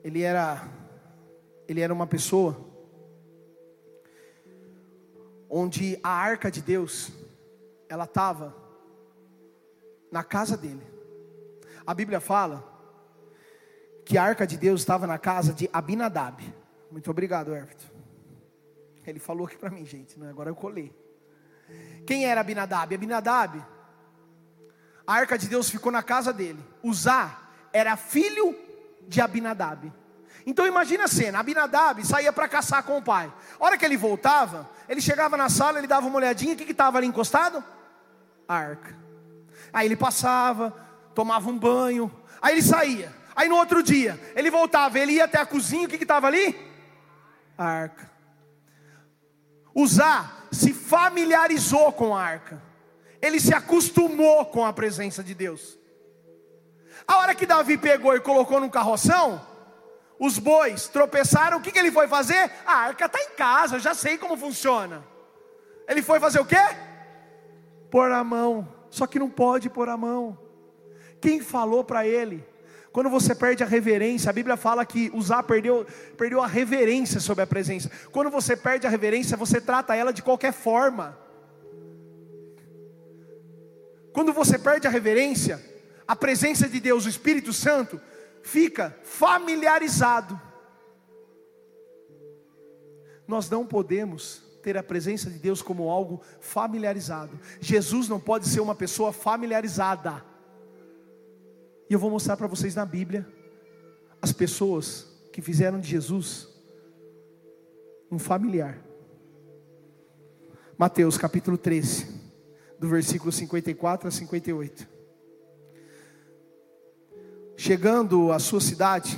ele era, ele era uma pessoa onde a arca de Deus, ela estava na casa dele. A Bíblia fala que a arca de Deus estava na casa de Abinadab. Muito obrigado, Everton. Ele falou aqui para mim, gente, né? agora eu colei. Quem era Abinadab? Abinadab, a arca de Deus ficou na casa dele. Uzá era filho de Abinadab. Então imagina a cena, Abinadab saía para caçar com o pai. A hora que ele voltava, ele chegava na sala, ele dava uma olhadinha, o que estava ali encostado? A arca. Aí ele passava, tomava um banho, aí ele saía. Aí no outro dia, ele voltava, ele ia até a cozinha, o que estava ali? A arca. Uzá se familiarizou com a arca, ele se acostumou com a presença de Deus. A hora que Davi pegou e colocou num carroção, os bois tropeçaram, o que, que ele foi fazer? A arca está em casa, eu já sei como funciona. Ele foi fazer o quê? Pôr a mão, só que não pode pôr a mão. Quem falou para ele? Quando você perde a reverência, a Bíblia fala que usar perdeu, perdeu a reverência sobre a presença. Quando você perde a reverência, você trata ela de qualquer forma. Quando você perde a reverência, a presença de Deus, o Espírito Santo, fica familiarizado. Nós não podemos ter a presença de Deus como algo familiarizado. Jesus não pode ser uma pessoa familiarizada. E eu vou mostrar para vocês na Bíblia as pessoas que fizeram de Jesus um familiar. Mateus capítulo 13, do versículo 54 a 58. Chegando à sua cidade,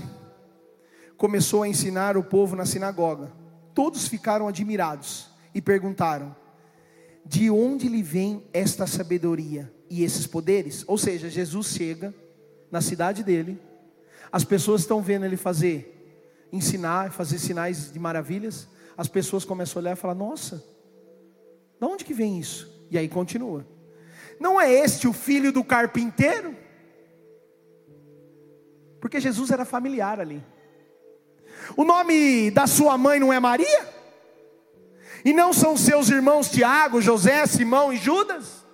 começou a ensinar o povo na sinagoga. Todos ficaram admirados e perguntaram: De onde lhe vem esta sabedoria e esses poderes? Ou seja, Jesus chega na cidade dele. As pessoas estão vendo ele fazer, ensinar, fazer sinais de maravilhas. As pessoas começam a olhar e falar: Nossa, de onde que vem isso? E aí continua. Não é este o filho do carpinteiro? Porque Jesus era familiar ali. O nome da sua mãe não é Maria? E não são seus irmãos Tiago, José, Simão e Judas?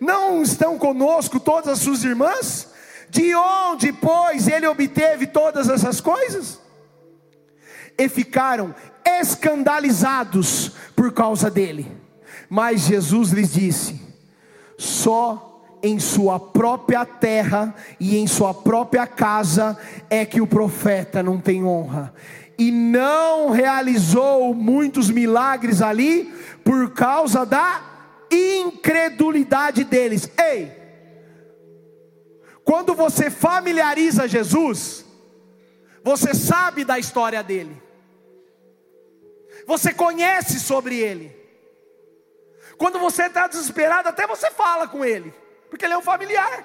Não estão conosco todas as suas irmãs? De onde, pois, ele obteve todas essas coisas? E ficaram escandalizados por causa dele. Mas Jesus lhes disse: só em sua própria terra e em sua própria casa é que o profeta não tem honra. E não realizou muitos milagres ali por causa da incredulidade deles. Ei, quando você familiariza Jesus, você sabe da história dele, você conhece sobre ele. Quando você está desesperado, até você fala com ele, porque ele é um familiar.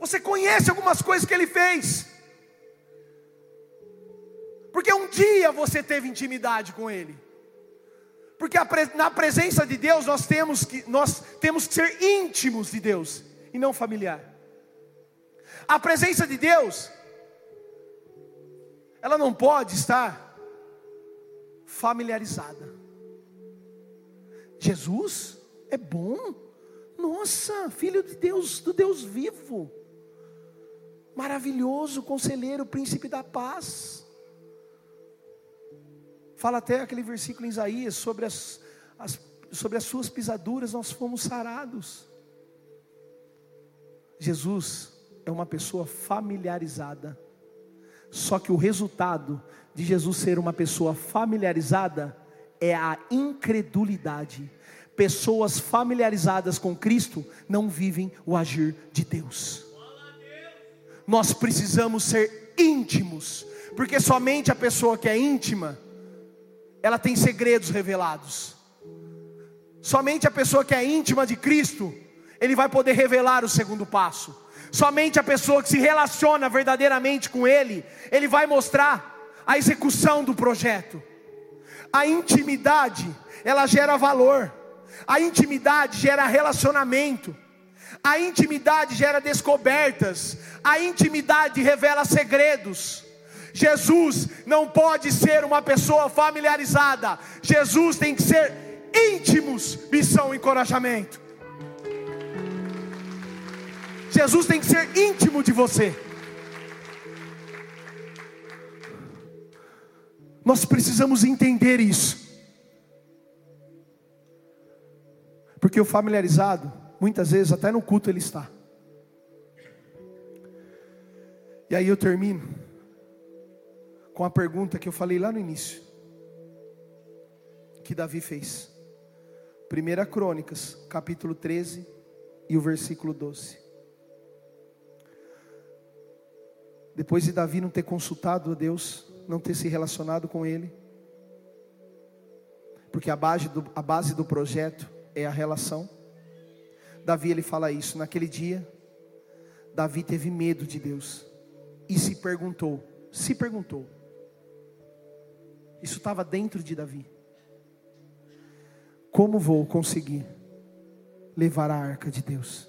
Você conhece algumas coisas que ele fez, porque um dia você teve intimidade com ele. Porque na presença de Deus nós temos que nós temos que ser íntimos de Deus e não familiar. A presença de Deus ela não pode estar familiarizada. Jesus é bom. Nossa, filho de Deus, do Deus vivo. Maravilhoso, conselheiro, príncipe da paz. Fala até aquele versículo em Isaías sobre as, as, sobre as suas pisaduras nós fomos sarados. Jesus é uma pessoa familiarizada. Só que o resultado de Jesus ser uma pessoa familiarizada é a incredulidade. Pessoas familiarizadas com Cristo não vivem o agir de Deus. Nós precisamos ser íntimos, porque somente a pessoa que é íntima ela tem segredos revelados. Somente a pessoa que é íntima de Cristo, ele vai poder revelar o segundo passo. Somente a pessoa que se relaciona verdadeiramente com Ele, Ele vai mostrar a execução do projeto. A intimidade, ela gera valor. A intimidade gera relacionamento. A intimidade gera descobertas. A intimidade revela segredos. Jesus não pode ser uma pessoa familiarizada. Jesus tem que ser íntimos, missão e encorajamento. Jesus tem que ser íntimo de você. Nós precisamos entender isso. Porque o familiarizado, muitas vezes, até no culto ele está. E aí eu termino com a pergunta que eu falei lá no início, que Davi fez. 1 Crônicas, capítulo 13 e o versículo 12. Depois de Davi não ter consultado a Deus, não ter se relacionado com Ele, porque a base do, a base do projeto é a relação. Davi ele fala isso. Naquele dia, Davi teve medo de Deus e se perguntou, se perguntou. Isso estava dentro de Davi. Como vou conseguir levar a arca de Deus?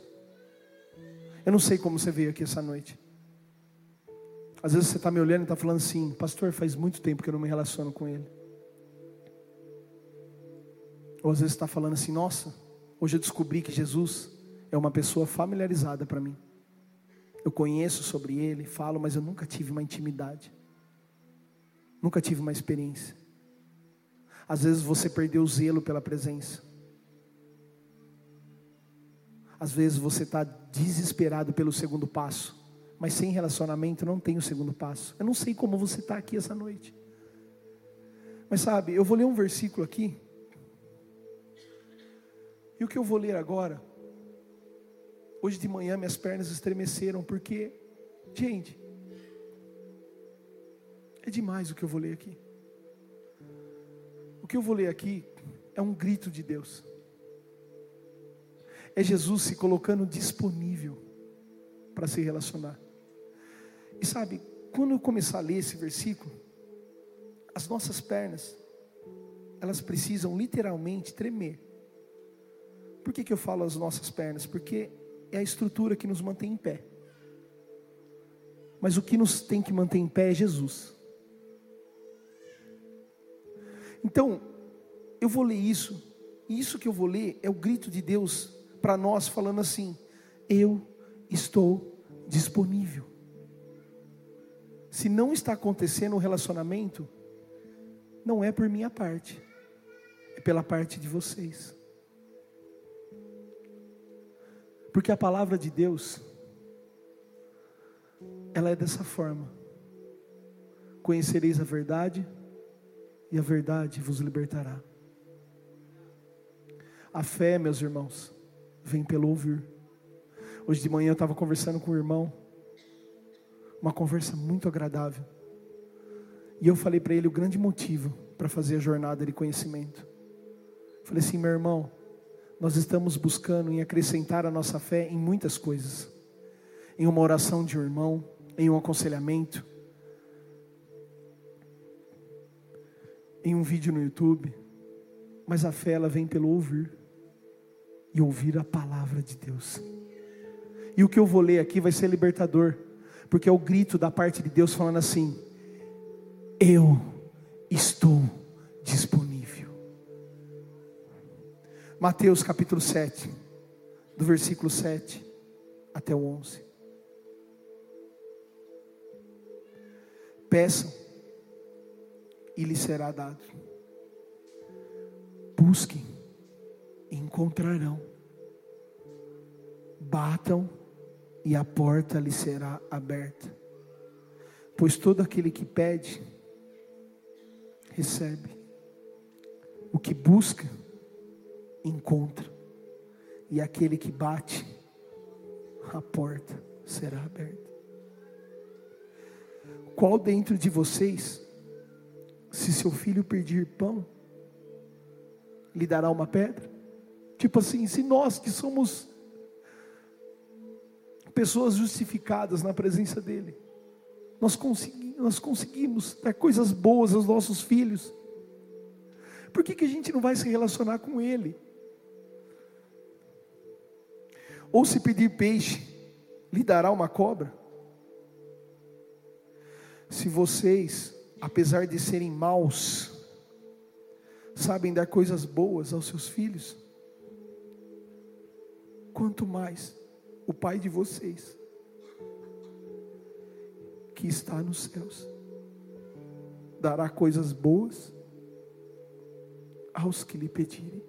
Eu não sei como você veio aqui essa noite. Às vezes você está me olhando e está falando assim, pastor, faz muito tempo que eu não me relaciono com ele. Ou às vezes está falando assim, nossa, hoje eu descobri que Jesus é uma pessoa familiarizada para mim. Eu conheço sobre ele, falo, mas eu nunca tive uma intimidade. Nunca tive uma experiência. Às vezes você perdeu o zelo pela presença. Às vezes você está desesperado pelo segundo passo mas sem relacionamento não tem o segundo passo. Eu não sei como você está aqui essa noite. Mas sabe, eu vou ler um versículo aqui. E o que eu vou ler agora? Hoje de manhã minhas pernas estremeceram, porque, gente, é demais o que eu vou ler aqui. O que eu vou ler aqui é um grito de Deus. É Jesus se colocando disponível para se relacionar. E sabe, quando eu começar a ler esse versículo, as nossas pernas, elas precisam literalmente tremer. Por que, que eu falo as nossas pernas? Porque é a estrutura que nos mantém em pé. Mas o que nos tem que manter em pé é Jesus. Então, eu vou ler isso, e isso que eu vou ler é o grito de Deus para nós, falando assim: Eu estou disponível se não está acontecendo o um relacionamento, não é por minha parte, é pela parte de vocês. Porque a palavra de Deus, ela é dessa forma: conhecereis a verdade, e a verdade vos libertará. A fé, meus irmãos, vem pelo ouvir. Hoje de manhã eu estava conversando com o irmão, uma conversa muito agradável. E eu falei para ele o grande motivo para fazer a jornada de conhecimento. Falei assim, meu irmão, nós estamos buscando em acrescentar a nossa fé em muitas coisas. Em uma oração de um irmão, em um aconselhamento, em um vídeo no YouTube. Mas a fé ela vem pelo ouvir e ouvir a palavra de Deus. E o que eu vou ler aqui vai ser libertador porque é o grito da parte de Deus falando assim: Eu estou disponível. Mateus capítulo 7, do versículo 7 até o 11. Peçam e lhes será dado. Busquem e encontrarão. Batam e a porta lhe será aberta. Pois todo aquele que pede, recebe. O que busca, encontra. E aquele que bate, a porta será aberta. Qual dentro de vocês, se seu filho pedir pão, lhe dará uma pedra? Tipo assim, se nós que somos pessoas justificadas na presença dEle. Nós conseguimos, nós conseguimos dar coisas boas aos nossos filhos. Por que, que a gente não vai se relacionar com Ele? Ou se pedir peixe, lhe dará uma cobra? Se vocês, apesar de serem maus, sabem dar coisas boas aos seus filhos, quanto mais o Pai de vocês, que está nos céus, dará coisas boas aos que lhe pedirem.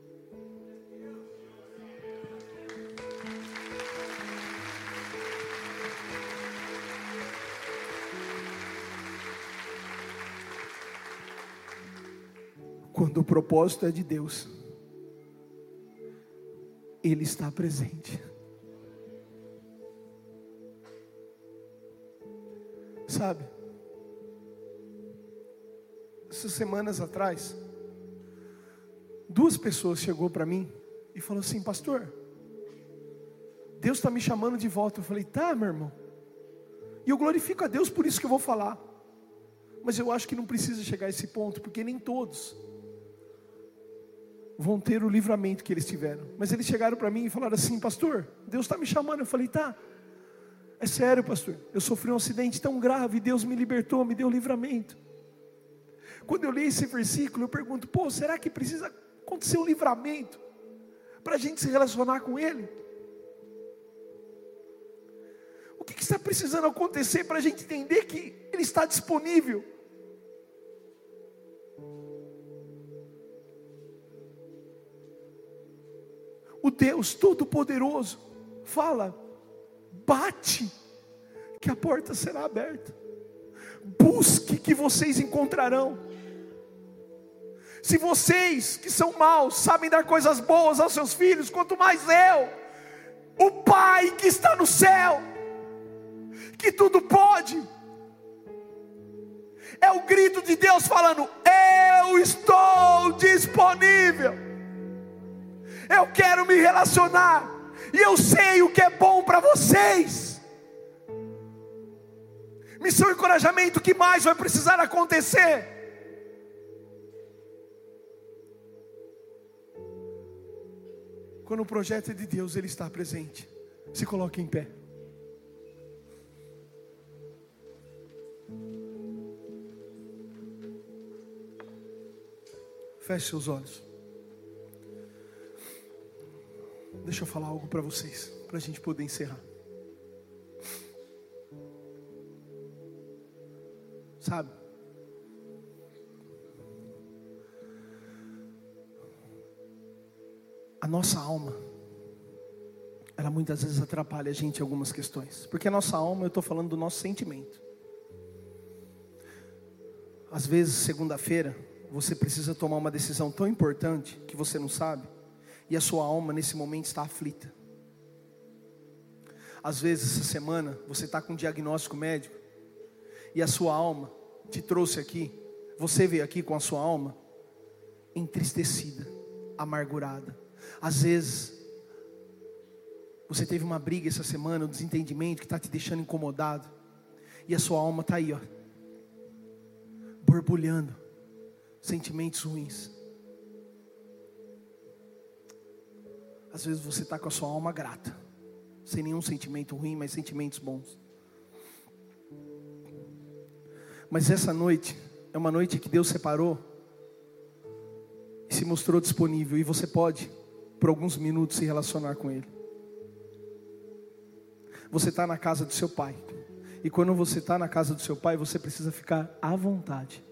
Quando o propósito é de Deus, Ele está presente. Sabe? Essas semanas atrás, duas pessoas chegou para mim e falou assim, pastor, Deus está me chamando de volta. Eu falei, tá, meu irmão. E eu glorifico a Deus por isso que eu vou falar. Mas eu acho que não precisa chegar a esse ponto, porque nem todos vão ter o livramento que eles tiveram. Mas eles chegaram para mim e falaram assim: Pastor, Deus está me chamando. Eu falei: Tá, é sério, pastor. Eu sofri um acidente tão grave, Deus me libertou, me deu livramento. Quando eu leio esse versículo, eu pergunto: Pô, será que precisa acontecer um livramento para a gente se relacionar com Ele? O que, que está precisando acontecer para a gente entender que Ele está disponível? O Deus Todo-Poderoso fala: bate, que a porta será aberta. Busque, que vocês encontrarão. Se vocês que são maus sabem dar coisas boas aos seus filhos, quanto mais eu, o Pai que está no céu, que tudo pode. É o grito de Deus falando: Eu estou disponível. Eu quero me relacionar. E eu sei o que é bom para vocês. Missão e encorajamento, o que mais vai precisar acontecer? Quando o projeto é de Deus, Ele está presente. Se coloque em pé. Feche seus olhos. Deixa eu falar algo para vocês, para a gente poder encerrar. Sabe? A nossa alma, ela muitas vezes atrapalha a gente em algumas questões. Porque a nossa alma, eu estou falando do nosso sentimento. Às vezes, segunda-feira, você precisa tomar uma decisão tão importante que você não sabe, e a sua alma nesse momento está aflita. Às vezes, essa semana, você está com um diagnóstico médico, e a sua alma te trouxe aqui, você veio aqui com a sua alma entristecida, amargurada. Às vezes, você teve uma briga essa semana, um desentendimento que está te deixando incomodado, e a sua alma está aí, ó, borbulhando, sentimentos ruins. Às vezes você está com a sua alma grata, sem nenhum sentimento ruim, mas sentimentos bons. Mas essa noite é uma noite que Deus separou e se mostrou disponível, e você pode, por alguns minutos, se relacionar com Ele. Você está na casa do seu pai, e quando você está na casa do seu pai, você precisa ficar à vontade.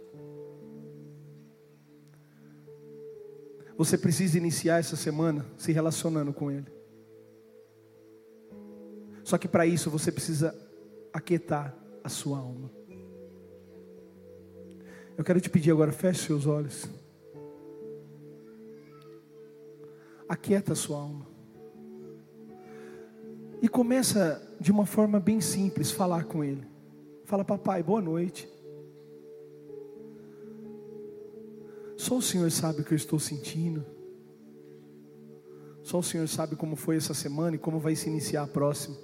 Você precisa iniciar essa semana se relacionando com Ele. Só que para isso você precisa aquietar a sua alma. Eu quero te pedir agora, feche seus olhos. Aquieta a sua alma. E começa de uma forma bem simples falar com Ele. Fala, papai, boa noite. Só o Senhor sabe o que eu estou sentindo. Só o Senhor sabe como foi essa semana e como vai se iniciar a próxima.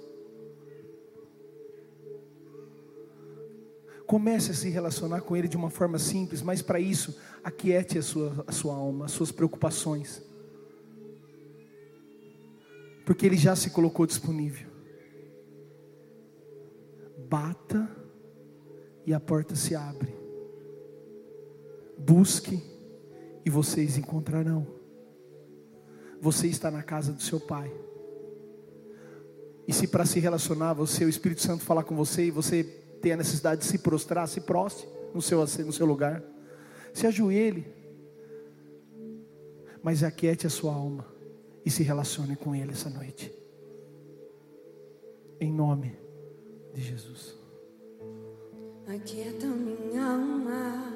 Comece a se relacionar com Ele de uma forma simples, mas para isso, aquiete a sua, a sua alma, as suas preocupações. Porque Ele já se colocou disponível. Bata e a porta se abre. Busque e vocês encontrarão. Você está na casa do seu pai. E se para se relacionar, você, o Espírito Santo falar com você e você tem a necessidade de se prostrar, se proste no seu, no seu lugar. Se ajoelhe. Mas aquiete a sua alma e se relacione com Ele essa noite. Em nome de Jesus. Aquieta minha alma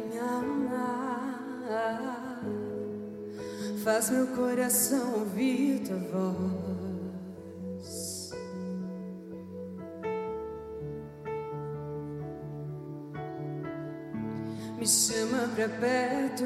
faz meu coração ouvir tua voz. Me chama pra perto,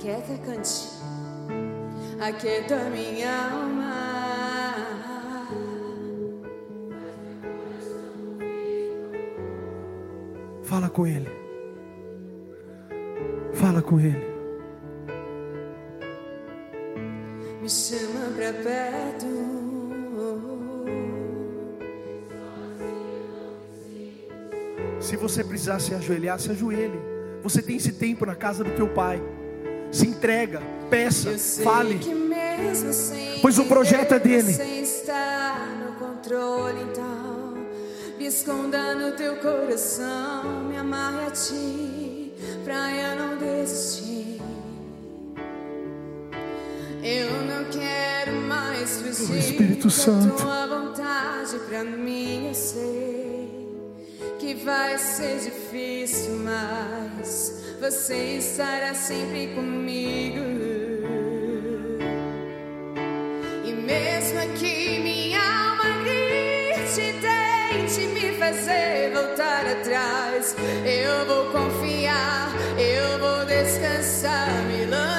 Aquieta, cante, aquieta minha alma. Fala com Ele. Fala com Ele. Me chama pra perto. Se você precisar se ajoelhar, se ajoelhe. Você tem esse tempo na casa do teu pai. Se entrega, peça, fale. sem Pois o projeto é dele. Você está no controle, então me esconda no teu coração, me amarre a ti, pra eu não desistir. Eu não quero mais fugir. Oh, Espírito Santo. Tua vontade pra mim, eu sei que vai ser difícil, mas você estará sempre comigo. E mesmo que minha alma grite, tente me fazer voltar atrás, eu vou confiar, eu vou descansar, me lançar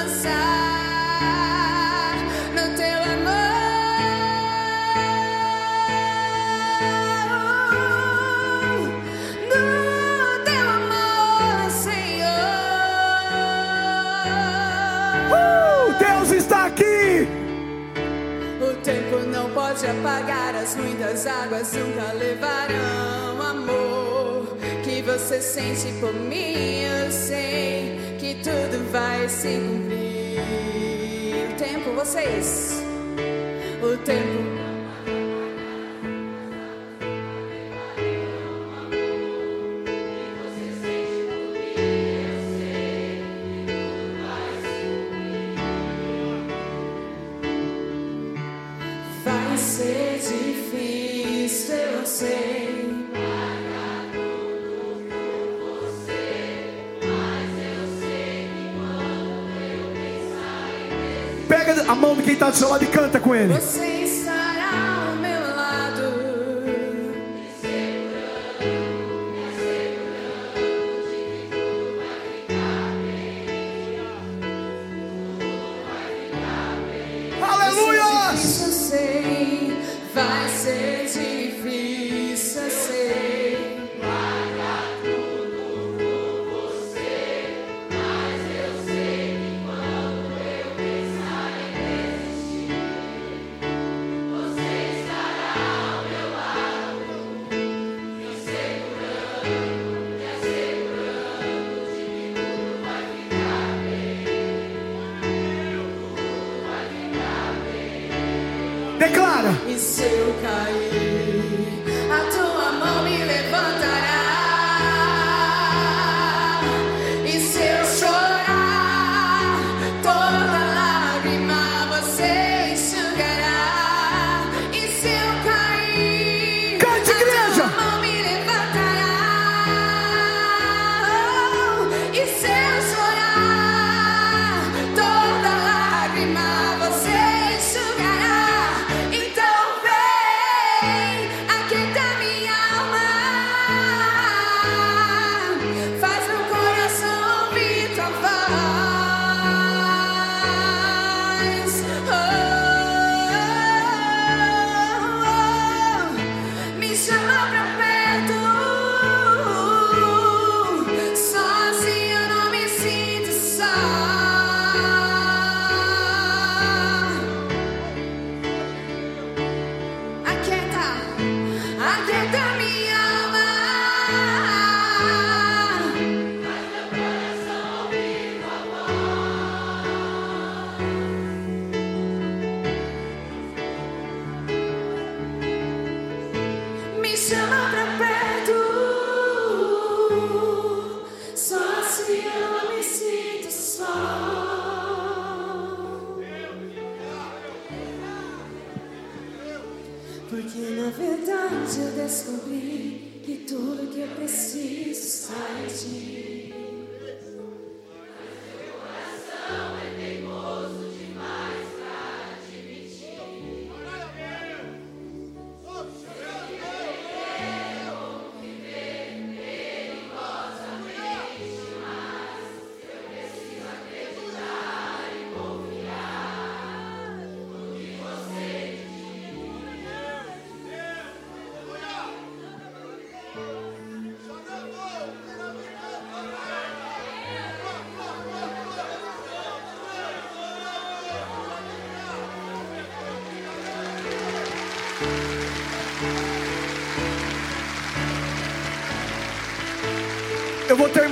apagar as muitas águas, nunca levarão amor que você sente por mim. Eu sei que tudo vai se cumprir. O tempo, vocês, o tempo. A mão de quem está do seu lado e canta com ele. Você Porque na verdade eu descobri que tudo que eu preciso sai de.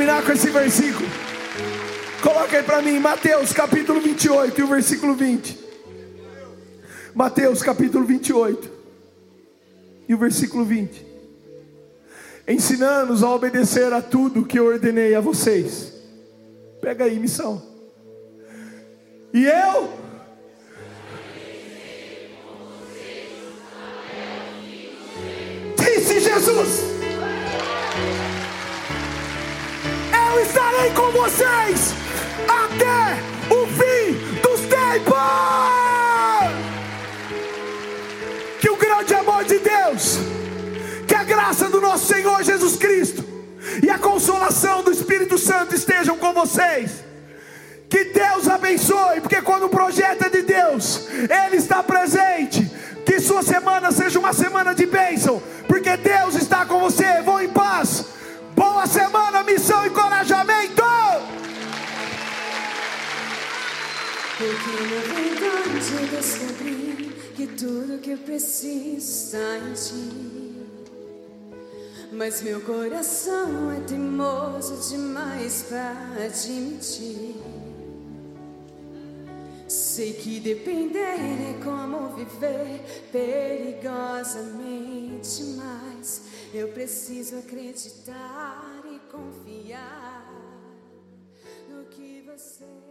Terminar com esse versículo. Coloca aí para mim, Mateus capítulo 28 e o versículo 20. Mateus capítulo 28 e o versículo 20. Ensinando-os a obedecer a tudo que eu ordenei a vocês. Pega aí, missão. E eu com vocês até o fim dos tempos. Que o grande amor de Deus, que a graça do nosso Senhor Jesus Cristo e a consolação do Espírito Santo estejam com vocês. Que Deus abençoe, porque quando o projeto é de Deus, Ele está presente. Que sua semana seja uma semana de bênção, porque Deus está com você. Vou em paz. Boa semana, missão e encorajamento. Porque na verdade eu descobri que tudo que eu preciso está em ti. Mas meu coração é teimoso demais pra admitir. Sei que depender é como viver perigosamente, mas eu preciso acreditar e confiar no que você